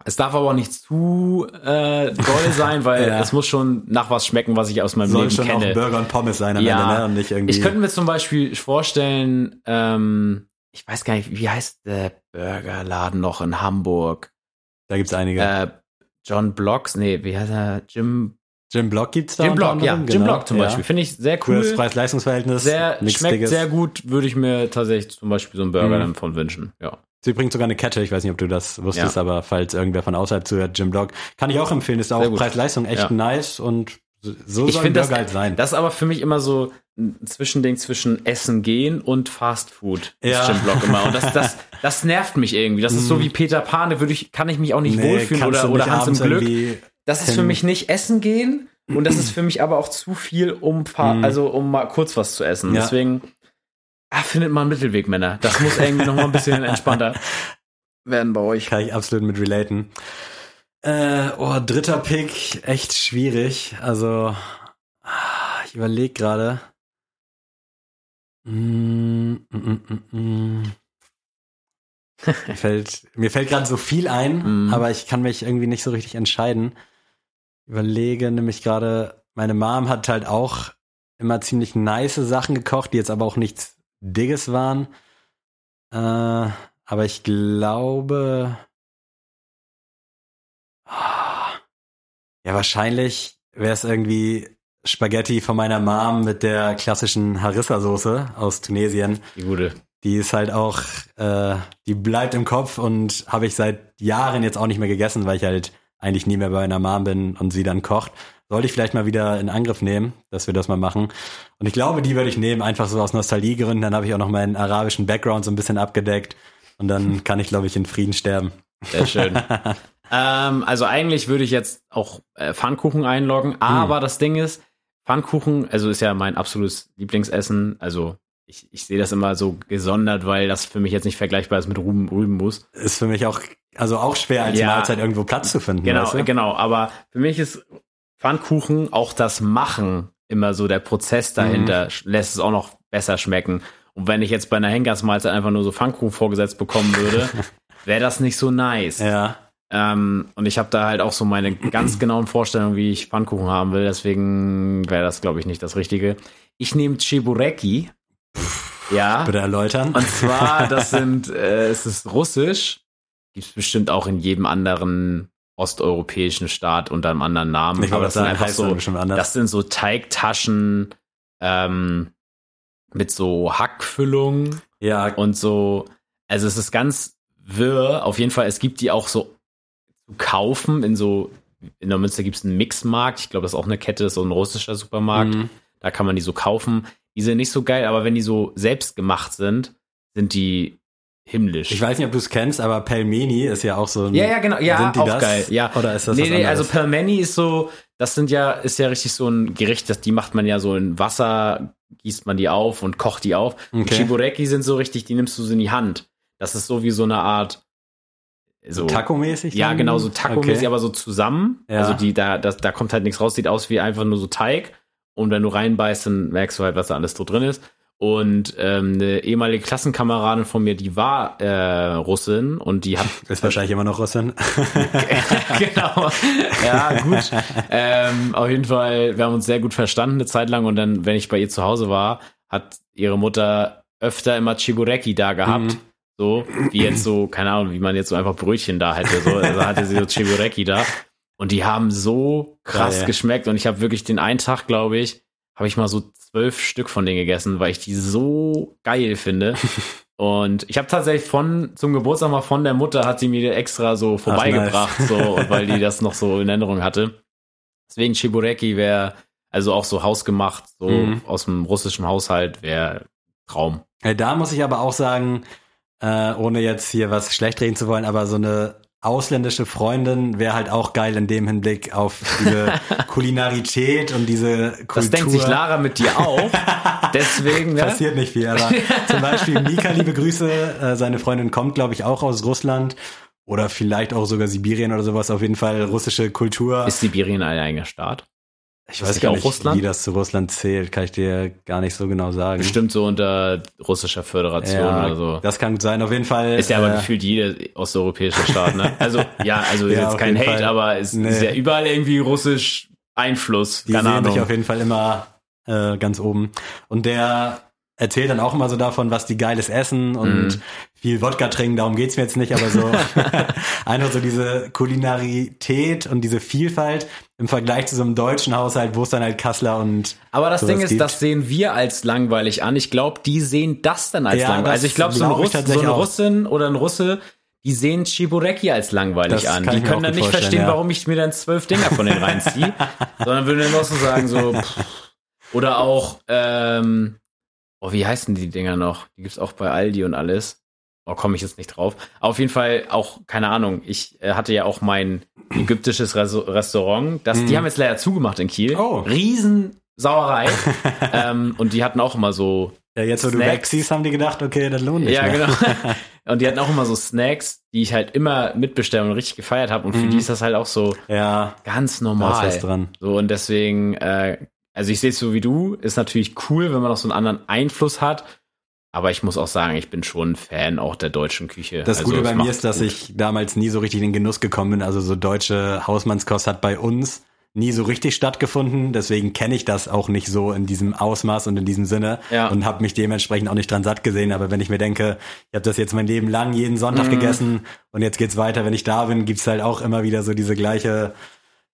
Es darf aber auch nicht zu äh, doll sein, weil Ja. es muss schon nach was schmecken, was ich aus meinem soll Leben schon kenne. auch Burger und Pommes sein am Ja. Ende, ne? Und nicht irgendwie. Ich könnte mir zum Beispiel vorstellen, ähm, ich weiß gar nicht, wie heißt der Burgerladen noch in Hamburg? da gibt's einige. Äh, John Blocks, nee, wie heißt er? Jim, Jim Block gibt's da. Jim Block, ja, anderem, Jim genau. Block zum Ja. Beispiel. Finde ich sehr Cooles cool. Preis-Leistungs-Verhältnis. Sehr, nichts schmeckt Dickes. sehr gut, würde ich mir tatsächlich zum Beispiel so einen Burger Mhm. dann von wünschen. Ja. Ist übrigens sogar eine Kette, ich weiß nicht, ob du das wusstest, Ja. aber falls irgendwer von außerhalb zuhört, Jim Block, kann ich auch empfehlen, ist auch. Preis-Leistung echt Ja. nice und So, ich soll Burger das, halt sein. das ist aber für mich immer so ein Zwischending zwischen Essen gehen und Fast Food. Ja. Ist Jim Block immer. Und das, das, das nervt mich irgendwie. Das ist so wie Peter Pan, da würde ich, kann ich mich auch nicht wohlfühlen kannst oder, du oder Hans im Glück. Das ist für mich nicht Essen gehen und das ist für mich aber auch zu viel, um, Mhm. also um mal kurz was zu essen. Ja. Deswegen ah, findet mal einen Mittelweg, Männer. Das muss irgendwie noch mal ein bisschen entspannter werden bei euch. Kann ich absolut mit relaten. Äh, oh, dritter Pick, echt schwierig. Also, ah, ich überlege gerade. Mm, mm, mm, mir fällt, mir fällt gerade so viel ein, Mm. aber ich kann mich irgendwie nicht so richtig entscheiden. Überlege nämlich gerade, meine Mom hat halt auch immer ziemlich nice Sachen gekocht, die jetzt aber auch nichts Digges waren. Äh, aber ich glaube. Ja, wahrscheinlich wäre es irgendwie Spaghetti von meiner Mom mit der klassischen Harissa-Soße aus Tunesien. Die gute. Die ist halt auch, äh, die bleibt im Kopf und habe ich seit Jahren jetzt auch nicht mehr gegessen, weil ich halt eigentlich nie mehr bei meiner Mom bin und sie dann kocht. Sollte ich vielleicht mal wieder in Angriff nehmen, dass wir das mal machen. Und ich glaube, die würde ich nehmen, einfach so aus Nostalgiegründen. Dann habe ich auch noch meinen arabischen Background so ein bisschen abgedeckt. Und dann kann ich, glaube ich, in Frieden sterben. Sehr schön. ähm, also eigentlich würde ich jetzt auch äh, Pfannkuchen einloggen, aber das Ding ist, Pfannkuchen, also ist ja mein absolutes Lieblingsessen. Also ich, ich sehe das immer so gesondert, weil das für mich jetzt nicht vergleichbar ist mit Rüben, Rübenmus. Ist für mich auch, also auch schwer als Ja. Mahlzeit irgendwo Platz zu finden. Genau, weißt du? genau. Aber für mich ist Pfannkuchen auch das Machen immer so der Prozess dahinter Mhm. lässt es auch noch besser schmecken. Und wenn ich jetzt bei einer Henkersmahlzeit einfach nur so Pfannkuchen vorgesetzt bekommen würde, wäre das nicht so nice. Ja. Ähm, und ich habe da halt auch so meine ganz genauen Vorstellungen, wie ich Pfannkuchen haben will. Deswegen wäre das, glaube ich, nicht das Richtige. Ich nehme Chebureki. Ja. Bitte erläutern. Und zwar, das sind, äh, es ist russisch. Gibt es bestimmt auch in jedem anderen osteuropäischen Staat unter einem anderen Namen. ich Aber wollte das sind einfach so, das sind so Teigtaschen ähm, mit so Hackfüllung ja, und so. Also es ist ganz wirr. Auf jeden Fall, es gibt die auch so zu kaufen in so. In der Münster gibt es einen Mixmarkt. Ich glaube, das ist auch eine Kette, so ein russischer Supermarkt. Mhm. Da kann man die so kaufen. Die sind nicht so geil, aber wenn die so selbst gemacht sind, sind die himmlisch. Ich weiß nicht, ob du es kennst, aber Pelmeni ist ja auch so ein. ja, ja, genau. Ja, Sind die auch das? geil. Ja. Oder ist das nee, nee, also Pelmeni ist so, das sind ja, ist ja richtig so ein Gericht, das, die macht man ja so in Wasser, gießt man die auf und kocht die auf. Und Okay. Chibureki sind so richtig, die nimmst du so in die Hand. Das ist so wie so eine Art, so, Taco-mäßig? ja, genau, so Taco-mäßig, Okay. aber so zusammen. Ja. Also die, da, das, da kommt halt nichts raus, sieht aus wie einfach nur so Teig. Und wenn du reinbeißt, dann merkst du halt, was da alles so drin ist. Und ähm, eine ehemalige Klassenkameradin von mir, die war äh, Russin und die hat Ist wahrscheinlich immer noch Russin. genau. Ja, gut. Ähm, auf jeden Fall, wir haben uns sehr gut verstanden eine Zeit lang und dann, wenn ich bei ihr zu Hause war, hat ihre Mutter öfter immer Chibureki da gehabt. Mhm. So, wie jetzt so, keine Ahnung, wie man jetzt so einfach Brötchen da hätte. So, also hatte sie so Chibureki da. Und die haben so krass Geil. geschmeckt. Und ich habe wirklich den einen Tag, glaube ich, habe ich mal so zwölf Stück von denen gegessen, weil ich die so geil finde. Und ich habe tatsächlich von zum Geburtstag mal von der Mutter hat sie mir extra so vorbeigebracht, so und weil die das noch so in Erinnerung hatte. Deswegen Chibureki wäre also auch so hausgemacht, so Mhm. aus dem russischen Haushalt wäre Traum. Ja, da muss ich aber auch sagen, äh, ohne jetzt hier was schlecht reden zu wollen, aber so eine ausländische Freundin wäre halt auch geil in dem Hinblick auf diese Kulinarität und diese Kultur. Das denkt sich Lara mit dir auch. Deswegen, ne? Passiert nicht viel, aber zum Beispiel Mika, liebe Grüße, äh, seine Freundin kommt, glaube ich, auch aus Russland oder vielleicht auch sogar Sibirien oder sowas, auf jeden Fall russische Kultur. Ist Sibirien ein eigener Staat? Ich weiß nicht gar nicht, Russland? wie das zu Russland zählt, kann ich dir gar nicht so genau sagen. Bestimmt so unter russischer Föderation ja, oder so. das kann gut sein, auf jeden Fall. Ist ja aber äh, gefühlt jeder osteuropäische Staat, ne? Also, ja, also ist Ja, jetzt kein Hate, Fall. aber es Nee. ist ja überall irgendwie russisch Einfluss. Die sehen sich auf jeden Fall immer äh, ganz oben. Und der erzählt dann auch immer so davon, was die geiles essen und Mhm. viel Wodka trinken, darum geht's mir jetzt nicht, aber so einfach so diese Kulinarität und diese Vielfalt im Vergleich zu so einem deutschen Haushalt, wo es dann halt Kassler und Aber das Ding ist, gibt. das sehen wir als langweilig an. Ich glaube, die sehen das dann als Ja, langweilig. Also ich glaube, so, ein glaub Russ, so eine auch. Russin oder ein Russe, die sehen Chibureki als langweilig Das an. Die können dann nicht verstehen, ja. warum ich mir dann zwölf Dinger von denen reinziehe, sondern würden dann auch so sagen, so, pff. oder auch, ähm, oh, wie heißen die Dinger noch? Die gibt's auch bei Aldi und alles. Oh, komme ich jetzt nicht drauf. Auf jeden Fall auch, keine Ahnung, ich äh, hatte ja auch mein ägyptisches Res Restaurant. Das, Die Mhm. haben jetzt leider zugemacht in Kiel. Oh. Riesensauerei. ähm, und die hatten auch immer so Ja, jetzt wo du Snacks. wegziehst, haben die gedacht, okay, das lohnt nicht ja, mehr. genau. Und die hatten auch immer so Snacks, die ich halt immer mitbestellt und richtig gefeiert habe. Und für Mhm. die ist das halt auch so Ja, ganz da ist normal. was dran. So, und deswegen, äh, also ich sehe es so wie du, ist natürlich cool, wenn man noch so einen anderen Einfluss hat. Aber ich muss auch sagen, ich bin schon Fan auch der deutschen Küche. Das Also, Gute bei mir ist, dass gut. ich damals nie so richtig in den Genuss gekommen bin. Also so deutsche Hausmannskost hat bei uns nie so richtig stattgefunden. Deswegen kenne ich das auch nicht so in diesem Ausmaß und in diesem Sinne Ja. und habe mich dementsprechend auch nicht dran satt gesehen. Aber wenn ich mir denke, ich habe das jetzt mein Leben lang jeden Sonntag Mhm. gegessen und jetzt geht's weiter, wenn ich da bin, gibt's halt auch immer wieder so diese gleiche,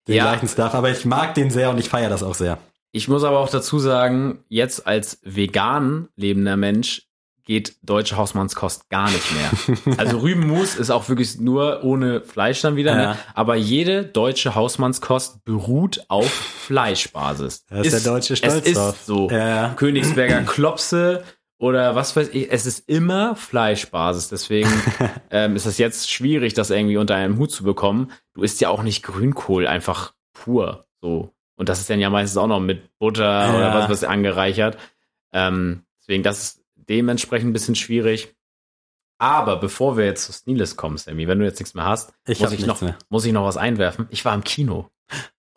den Ja. gleichen Stuff. Aber ich mag den sehr und ich feiere das auch sehr. Ich muss aber auch dazu sagen, jetzt als vegan lebender Mensch geht deutsche Hausmannskost gar nicht mehr. Also Rübenmus ist auch wirklich nur ohne Fleisch dann wieder, Ja. ne? aber jede deutsche Hausmannskost beruht auf Fleischbasis. Da ist der Deutsche stolz es drauf. ist so. Ja. Königsberger Klopse oder was weiß ich, es ist immer Fleischbasis. Deswegen ähm, ist es jetzt schwierig, das irgendwie unter einem Hut zu bekommen. Du isst ja auch nicht Grünkohl einfach pur so. Und das ist dann ja meistens auch noch mit Butter Ja. oder was, was angereichert. Ähm, deswegen, das ist dementsprechend ein bisschen schwierig. Aber bevor wir jetzt zu Sneeless kommen, Sammy, wenn du jetzt nichts mehr hast, Ich muss, ich noch, mehr. muss ich noch was einwerfen. Ich war im Kino.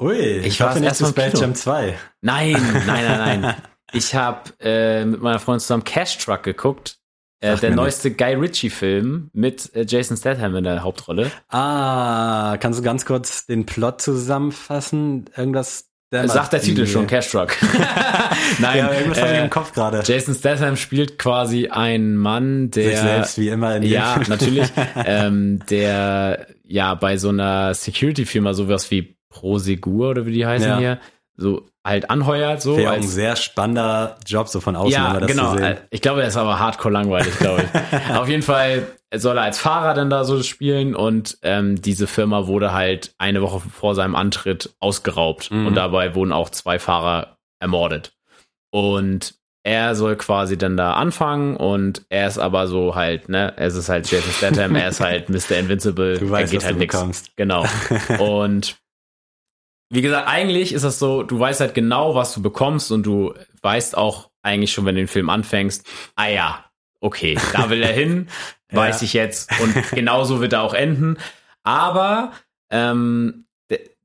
Ui, Ich ich war hoffe nicht erste Mal Space Kino. Jam 2. Nein, nein, nein, nein. Ich habe äh, mit meiner Freundin zusammen Cash Truck geguckt. Äh, der neueste Guy Ritchie-Film mit äh, Jason Statham in der Hauptrolle. Ah, kannst du ganz kurz den Plot zusammenfassen? Irgendwas? Dämmert Sagt der Titel schon, Cash Truck. nein, Ja, irgendwas habe ich äh, im Kopf gerade. Jason Statham spielt quasi einen Mann, der Sich selbst wie immer in ja, natürlich, ähm, der ja bei so einer Security-Firma sowas wie Prosegur oder wie die heißen Ja. hier, so halt anheuert, so Wäre auch ein als sehr spannender Job, so von außen ja, das genau. zu sehen. Äh, Ich glaube, er ist aber hardcore langweilig, glaube ich. Auf jeden Fall soll er als Fahrer dann da so spielen und ähm, diese Firma wurde halt eine Woche vor seinem Antritt ausgeraubt Mhm. und dabei wurden auch zwei Fahrer ermordet. Und er soll quasi dann da anfangen und er ist aber so halt, ne, es ist halt Jason Statham, er ist halt Mr. Invincible, Du er weißt, geht was halt nichts. Genau. Und wie gesagt, eigentlich ist das so, du weißt halt genau, was du bekommst und du weißt auch eigentlich schon, wenn du den Film anfängst, ah ja, okay, da will er hin, weiß Ja. ich jetzt. Und genauso wird er auch enden. Aber ähm,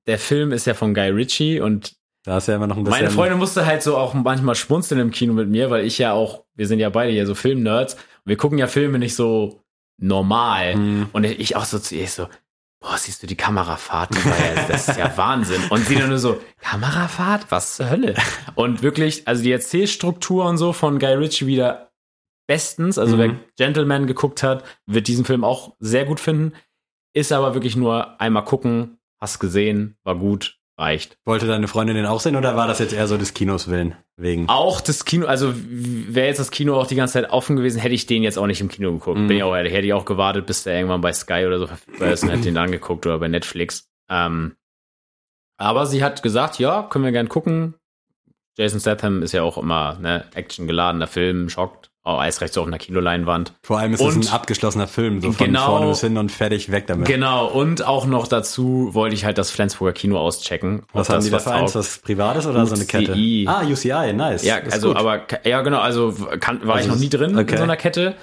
der, Film ist ja von Guy Ritchie und Da ist ja immer noch ein bisschen. meine Freundin musste halt so auch manchmal schmunzeln im Kino mit mir, weil ich ja auch, wir sind ja beide hier so Filmnerds und wir gucken ja Filme nicht so normal. Mhm. Und ich auch so zu ihr so, boah, siehst du die Kamerafahrt? Ja, das ist ja Wahnsinn. Und sie dann nur so, Kamerafahrt? Was zur Hölle? Und wirklich, also die Erzählstruktur und so von Guy Ritchie wieder bestens. Also Mhm. wer Gentleman geguckt hat, wird diesen Film auch sehr gut finden. Ist aber wirklich nur einmal gucken, hast gesehen, war gut, reicht. Wollte deine Freundin den auch sehen oder war das jetzt eher so des Kinos willen? Wegen. Auch das Kino, also wäre jetzt das Kino auch die ganze Zeit offen gewesen, hätte ich den jetzt auch nicht im Kino geguckt. Mhm. Bin ich auch ehrlich, hätte ich auch gewartet, bis der irgendwann bei Sky oder so verfügbar ist und hätte den angeguckt oder bei Netflix. Ähm, aber sie hat gesagt, ja, können wir gern gucken. Jason Statham ist ja auch immer ne, actiongeladener Film, schockt. Oh, Eisrecht so auf einer Kinoleinwand. Vor allem ist es Und- ein abgeschlossener Film, so von Genau. vorne bis hin und fertig weg damit. Genau, und auch noch dazu wollte ich halt das Flensburger Kino auschecken. Was haben das die da für eins? Was Privates oder so eine Kette? UCI. Ah, UCI, nice. Ja, Ist also, gut. aber, ja, genau, also kann, war Also ich noch nie drin okay. in so einer Kette,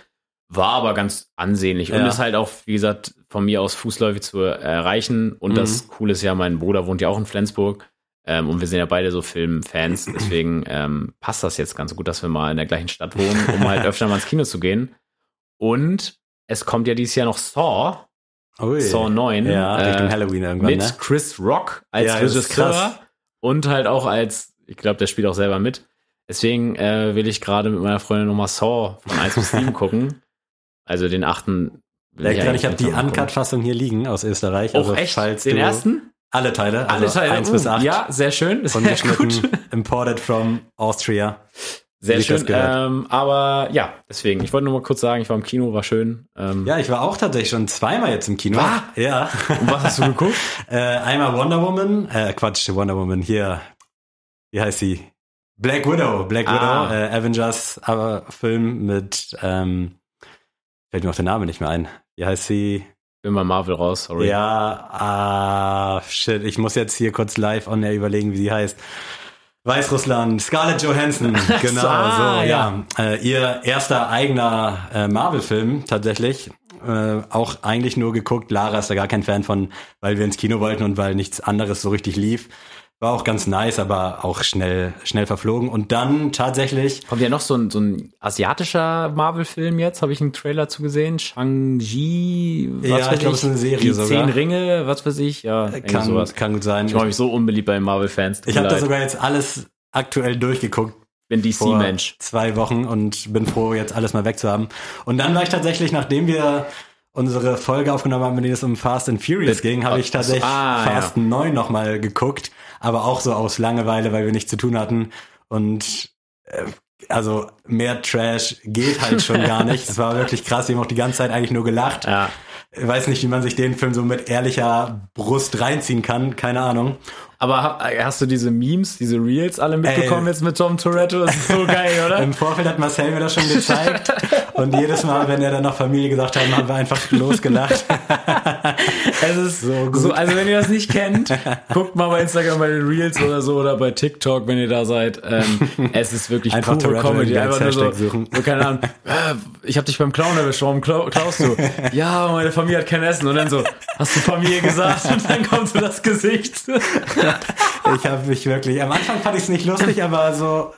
war aber ganz ansehnlich und Ja. ist halt auch, wie gesagt, von mir aus fußläufig zu erreichen. Und Mhm. das Coole ist ja, mein Bruder wohnt ja auch in Flensburg ähm, und wir sind ja beide so Filmfans, deswegen ähm, passt das jetzt ganz gut, dass wir mal in der gleichen Stadt wohnen, um halt öfter mal ins Kino zu gehen. Und es kommt ja dieses Jahr noch Saw, Ui. Saw 9. Ja, Richtung äh, Halloween irgendwann, mit ne? Chris Rock als Ja, Regisseur und halt auch als, ich glaube, der spielt auch selber mit. Deswegen äh, will ich gerade mit meiner Freundin nochmal Saw von 1 bis 7 gucken. Also den achten. Ja, ich ich habe die. Uncut-Fassung hier liegen aus Österreich. Auch also echt? Den ersten? Alle Teile, Alle also Teile. 1 bis Uh, 8. Ja, sehr schön. Sehr Ungeschnitten, gut. imported from Austria. Sehr schön. Ähm, aber ja, deswegen, ich wollte nur mal kurz sagen, ich war im Kino, war schön. Ähm, Ja, ich war auch tatsächlich schon zweimal jetzt im Kino. Was? Ja. Und was hast du geguckt? äh, einmal Wonder Woman, äh, Quatsch, Wonder Woman, hier, wie heißt sie? Black Widow, Black Ah. Widow, äh, Avengers aber Film mit, ähm, fällt mir auch der Name nicht mehr ein. Wie heißt sie? Bin bei Marvel raus, sorry. Ja, ah, shit, ich muss jetzt hier kurz live on air überlegen, wie sie heißt. Weißrussland, Scarlett Johansson, genau, Ah, so, ja. Äh, ihr erster eigener äh, Marvel-Film tatsächlich. Äh, auch eigentlich nur geguckt. Lara ist da gar kein Fan von, weil wir ins Kino wollten und weil nichts anderes so richtig lief. War auch ganz nice, aber auch schnell, schnell verflogen. Und dann tatsächlich, Kommt ja noch so ein, so ein asiatischer Marvel-Film jetzt, habe ich einen Trailer zu gesehen. Shang-Chi, was Ja, weiß ich glaub, ist eine Serie Die sogar. Zehn Ringe, was weiß ich, ja, irgendwie kann, sowas. kann gut sein. Ich mache mich so unbeliebt bei Marvel-Fans. Ich habe da sogar jetzt alles aktuell durchgeguckt. bin DC-Mensch. zwei Wochen und bin froh, jetzt alles mal wegzuhaben. Und dann war ich tatsächlich, nachdem wir unsere Folge aufgenommen haben, in der es um Fast and Furious ging, habe ich tatsächlich Ah, ja. Fast 9 nochmal geguckt, aber auch so aus Langeweile, weil wir nichts zu tun hatten. Und äh, also mehr Trash geht halt schon gar nicht. Es war wirklich krass, wir haben auch die ganze Zeit eigentlich nur gelacht. Ja. Ich weiß nicht, wie man sich den Film so mit ehrlicher Brust reinziehen kann, keine Ahnung. Aber hab, hast du diese Memes, diese Reels alle mitbekommen Ey. jetzt mit Tom Toretto? Das ist so geil, oder? Im Vorfeld hat Marcel mir das schon gezeigt. Und jedes Mal, wenn er dann noch Familie gesagt hat, haben wir einfach losgelacht. Es ist So so, gut. also wenn ihr das nicht kennt, guckt mal bei Instagram bei den Reels oder so oder bei TikTok, wenn ihr da seid. Ähm, es ist wirklich Einfach pure Toretto Comedy. Einfach nur so, suchen. so, keine Ahnung, äh, ich habe dich beim Clown erwischt, warum klau klaust du? Ja, meine Familie hat kein Essen. Und dann so, hast du Familie gesagt? Und dann kommt so das Gesicht. Ich habe mich wirklich, am Anfang fand ich es nicht lustig, aber so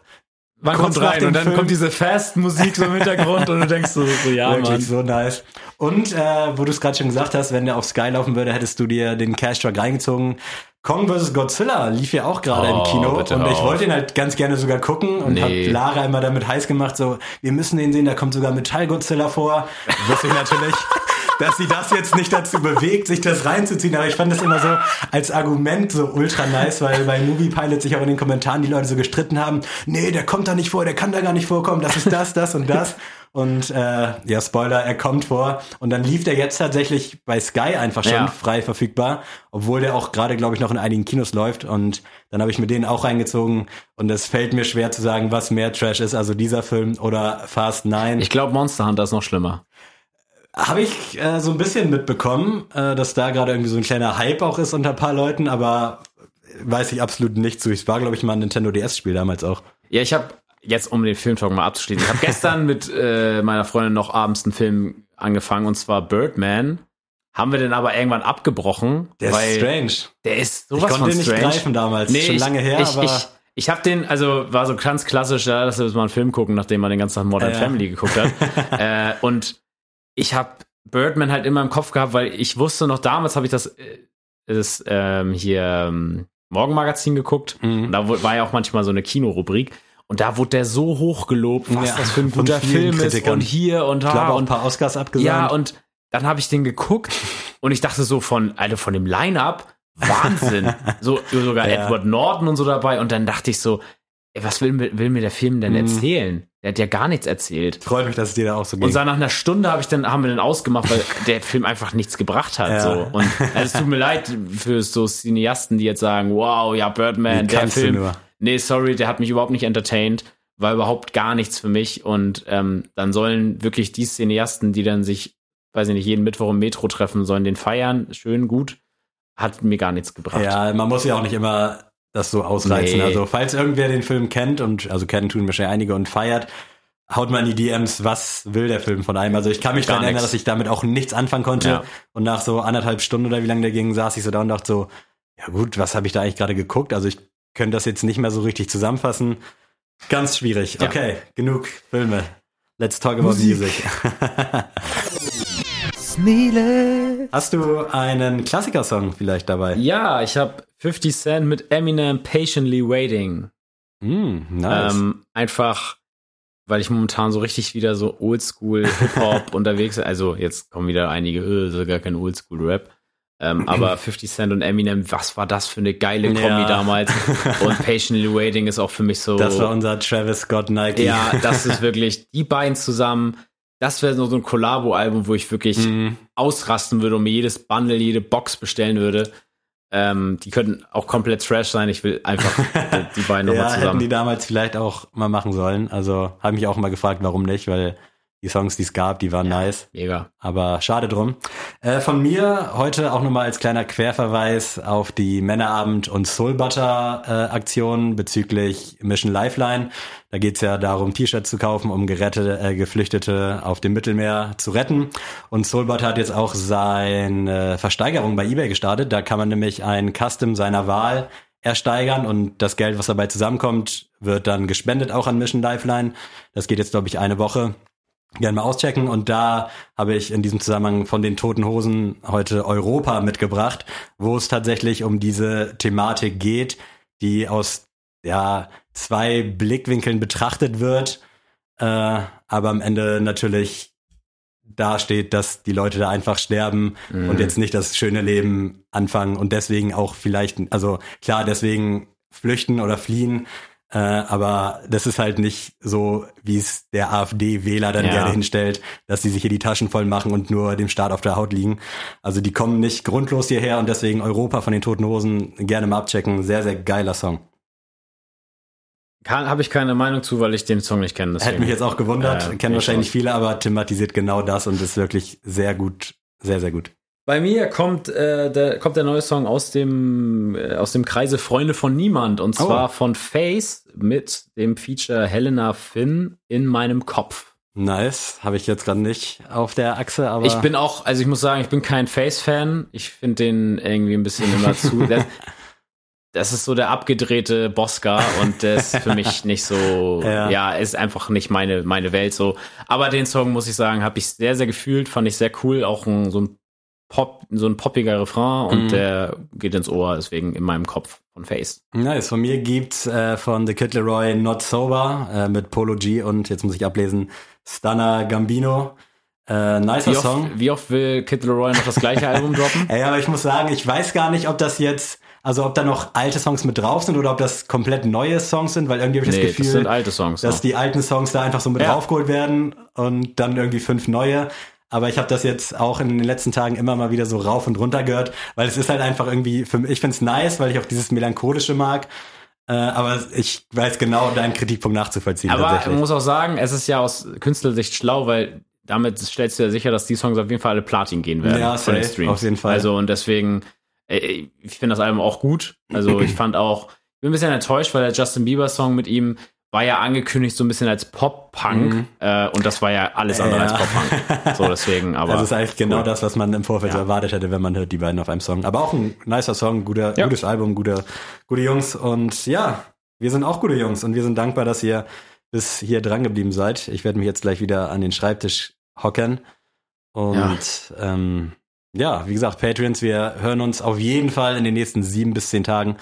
Man kommt rein und dann Film- kommt diese Fast-Musik so im Hintergrund und du denkst so, so ja, wirklich Mann. so nice. Und äh, wo du es gerade schon gesagt hast, wenn der auf Sky laufen würde, hättest du dir den Cash Truck reingezogen. Kong vs. Godzilla lief ja auch gerade Oh, im Kino und ich auf. wollte ihn halt ganz gerne sogar gucken und Nee. hab Lara immer damit heiß gemacht, so, wir müssen den sehen, da kommt sogar Metall Godzilla vor. Wusste ich natürlich, dass sie das jetzt nicht dazu bewegt, sich das reinzuziehen, aber ich fand das immer so als Argument so ultra nice, weil bei Movie Pilot sich auch in den Kommentaren die Leute so gestritten haben, nee, der kommt da nicht vor, der kann da gar nicht vorkommen, das ist das, das und das. Und äh, ja, Spoiler, er kommt vor. Und dann lief der jetzt tatsächlich bei Sky einfach schon Ja. frei verfügbar, obwohl der auch gerade, glaube ich, noch in einigen Kinos läuft. Und dann habe ich mir den auch reingezogen. Und es fällt mir schwer zu sagen, was mehr Trash ist, also dieser Film oder Fast 9. Ich glaube, Monster Hunter ist noch schlimmer. Habe ich äh, so ein bisschen mitbekommen, äh, dass da gerade irgendwie so ein kleiner Hype auch ist unter ein paar Leuten, aber weiß ich absolut nicht zu. Es war, glaube ich, mal ein Nintendo DS-Spiel damals auch. Ja, ich habe jetzt, um den Filmtalk mal abzuschließen, ich habe gestern mit äh, meiner Freundin noch abends einen Film angefangen und zwar Birdman. Haben wir den aber irgendwann abgebrochen, Der ist strange. der ist Ich sowas konnte von den nicht strange. greifen damals. Schon ich, lange her, ich, aber ich, ich habe den, also war so ganz klassisch, ja, dass wir mal einen Film gucken, nachdem man den ganzen Tag Modern Ja. Family geguckt hat. äh, und ich habe Birdman halt immer im Kopf gehabt, weil ich wusste noch damals habe ich das, äh, das ähm, hier ähm, Morgenmagazin geguckt. Mhm. Und da war ja auch manchmal so eine Kinorubrik. Und da wurde der so hoch gelobt, was Ja, das für ein guter Film ist Kritikern. und hier und da ein und paar Oscars abgesagt. ja und dann habe ich den geguckt und ich dachte so von Alter von dem Line-up Wahnsinn, so sogar Ja. Edward Norton und so dabei und dann dachte ich so, ey, was will, mir- will mir der Film denn Mhm. erzählen? Der hat ja gar nichts erzählt. Freut mich, dass es dir da auch so Und ging. dann nach einer Stunde habe ich dann haben wir den ausgemacht, weil der Film einfach nichts gebracht hat. Ja. So und also, es tut mir leid für so Cineasten, die jetzt sagen, wow, ja Birdman, Wie der kannst du Film. nur? Nee, sorry, der hat mich überhaupt nicht entertained, war überhaupt gar nichts für mich. Und ähm, dann sollen wirklich die Cineasten, die dann sich, weiß ich nicht, jeden Mittwoch im Metro treffen, sollen den feiern. Schön, gut. Hat mir gar nichts gebracht. Ja, man muss ja auch nicht immer das so ausreizen. Nee. Also, falls irgendwer den Film kennt und, also kennen tun wahrscheinlich einige und feiert, haut mal in die DMs, was will der Film von einem? Also, ich kann mich daran erinnern, dass ich damit auch nichts anfangen konnte. Ja. Und nach so anderthalb Stunden oder wie lange der ging, saß ich so da und dachte so, ja gut, was habe ich da eigentlich gerade geguckt? Also, ich könnte das jetzt nicht mehr so richtig zusammenfassen. Ganz schwierig. Ja. Okay, genug Filme. Let's talk about music. Hast du einen Klassikersong vielleicht dabei? Ja, ich habe 50 Cent mit Eminem Patiently Waiting. Mm, nice. Ähm, einfach, weil ich momentan so richtig wieder so Oldschool Hip-Hop unterwegs bin. Also jetzt kommen wieder einige, äh, das ist gar kein Oldschool-Rap. Ähm, aber 50 Cent und Eminem, was war das für eine geile Kombi Ja. damals? Und Patiently Waiting ist auch für mich so. Das war unser Travis Scott Nike. ja, das ist wirklich die beiden zusammen. Das wäre so ein Collabo-Album, wo ich wirklich Mhm. ausrasten würde und mir jedes Bundle, jede Box bestellen würde. Ähm, die könnten auch komplett Trash sein. Ich will einfach die, die beiden ja, nochmal hätten die zusammen. damals vielleicht auch mal machen sollen. Also habe mich auch mal gefragt, warum nicht, weil die Songs, die es gab, die waren nice. Mega. Aber schade drum. Äh, von mir heute auch nochmal als kleiner Querverweis auf die Männerabend- und Soul Butter-Aktion bezüglich Mission Lifeline. Da geht's ja darum, T-Shirts zu kaufen, um gerettete, äh, Geflüchtete auf dem Mittelmeer zu retten. Und Soul Butter hat jetzt auch seine Versteigerung bei eBay gestartet. Da kann man nämlich ein Custom seiner Wahl ersteigern und das Geld, was dabei zusammenkommt, wird dann gespendet auch an Mission Lifeline. Das geht jetzt, glaube ich, eine Woche gerne mal auschecken. Und da habe ich in diesem Zusammenhang von den Toten Hosen heute Europa mitgebracht, wo es tatsächlich um diese Thematik geht, die aus ja zwei Blickwinkeln betrachtet wird, äh, aber am Ende natürlich dasteht, dass die Leute da einfach sterben Mhm. und jetzt nicht das schöne Leben anfangen und deswegen auch vielleicht, also klar, deswegen flüchten oder fliehen, äh, aber das ist halt nicht so, wie es der AfD-Wähler dann Ja. gerne hinstellt, dass sie sich hier die Taschen voll machen und nur dem Staat auf der Haut liegen. Also die kommen nicht grundlos hierher und deswegen Europa von den Toten Hosen gerne mal abchecken. Sehr, sehr geiler Song. Habe ich keine Meinung zu, weil ich den Song nicht kenne. Hätte mich jetzt auch gewundert, Äh, kennen ich wahrscheinlich auch. viele, aber thematisiert genau das und ist wirklich sehr gut, sehr, sehr gut. Bei mir kommt, äh, der, kommt der neue Song aus dem, äh, aus dem Kreise Freunde von Niemand und Oh. zwar von Face mit dem Feature Helena Finn in meinem Kopf. Nice, habe ich jetzt gerade nicht auf der Achse, aber Ich bin auch, also ich muss sagen, ich bin kein Face-Fan. Ich finde den irgendwie ein bisschen immer zu. Das, das ist so der abgedrehte Bosca und der ist für mich nicht so, Ja. ja, ist einfach nicht meine, meine Welt so. Aber den Song, muss ich sagen, habe ich sehr, sehr gefühlt, fand ich sehr cool. Auch ein, so ein Pop, so ein poppiger Refrain und Mhm. der geht ins Ohr, deswegen in meinem Kopf von Face. Nice, von mir gibt's äh, von The Kid Leroy Not Sober äh, mit Polo G und jetzt muss ich ablesen Stunner Gambino. Äh, nicer Wie oft, Song. wie oft will Kid Leroy noch das gleiche Album droppen? Ey, aber ich muss sagen, ich weiß gar nicht, ob das jetzt, also ob da noch alte Songs mit drauf sind oder ob das komplett neue Songs sind, weil irgendwie habe ich Nee, das das Gefühl, Songs. dass noch. die alten Songs da einfach so mit Ja. draufgeholt werden und dann irgendwie fünf neue. Aber ich habe das jetzt auch in den letzten Tagen immer mal wieder so rauf und runter gehört, weil es ist halt einfach irgendwie, für mich, ich find's nice, weil ich auch dieses Melancholische mag. Äh, aber ich weiß genau deinen Kritikpunkt nachzuvollziehen Aber man muss auch sagen, es ist ja aus Künstlersicht schlau, weil damit stellst du ja sicher, dass die Songs auf jeden Fall alle Platin gehen werden Ja, von den Streams. auf jeden Fall. Also und deswegen, ich finde das Album auch gut. Also ich fand auch, ich bin ein bisschen enttäuscht, weil der Justin Bieber Song mit ihm war ja angekündigt so ein bisschen als Pop-Punk Mhm. äh, und das war ja alles andere Ja. als Pop-Punk. So deswegen, aber das ist eigentlich genau cool. das, was man im Vorfeld so Ja. erwartet hätte, wenn man hört die beiden auf einem Song. Aber auch ein nicer Song, guter, Ja. gutes Album, gute, gute Jungs. Und ja, wir sind auch gute Jungs und wir sind dankbar, dass ihr bis hier dran geblieben seid. Ich werde mich jetzt gleich wieder an den Schreibtisch hocken. Und ja. Ähm, ja, wie gesagt, Patreons, wir hören uns auf jeden Fall in den nächsten sieben bis zehn Tagen.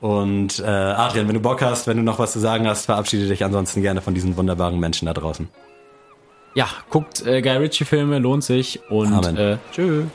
Und äh, Adrian, wenn du Bock hast, wenn du noch was zu sagen hast, verabschiede dich ansonsten gerne von diesen wunderbaren Menschen da draußen. Ja, guckt äh, Guy Ritchie Filme, lohnt sich und Amen. äh, tschüss.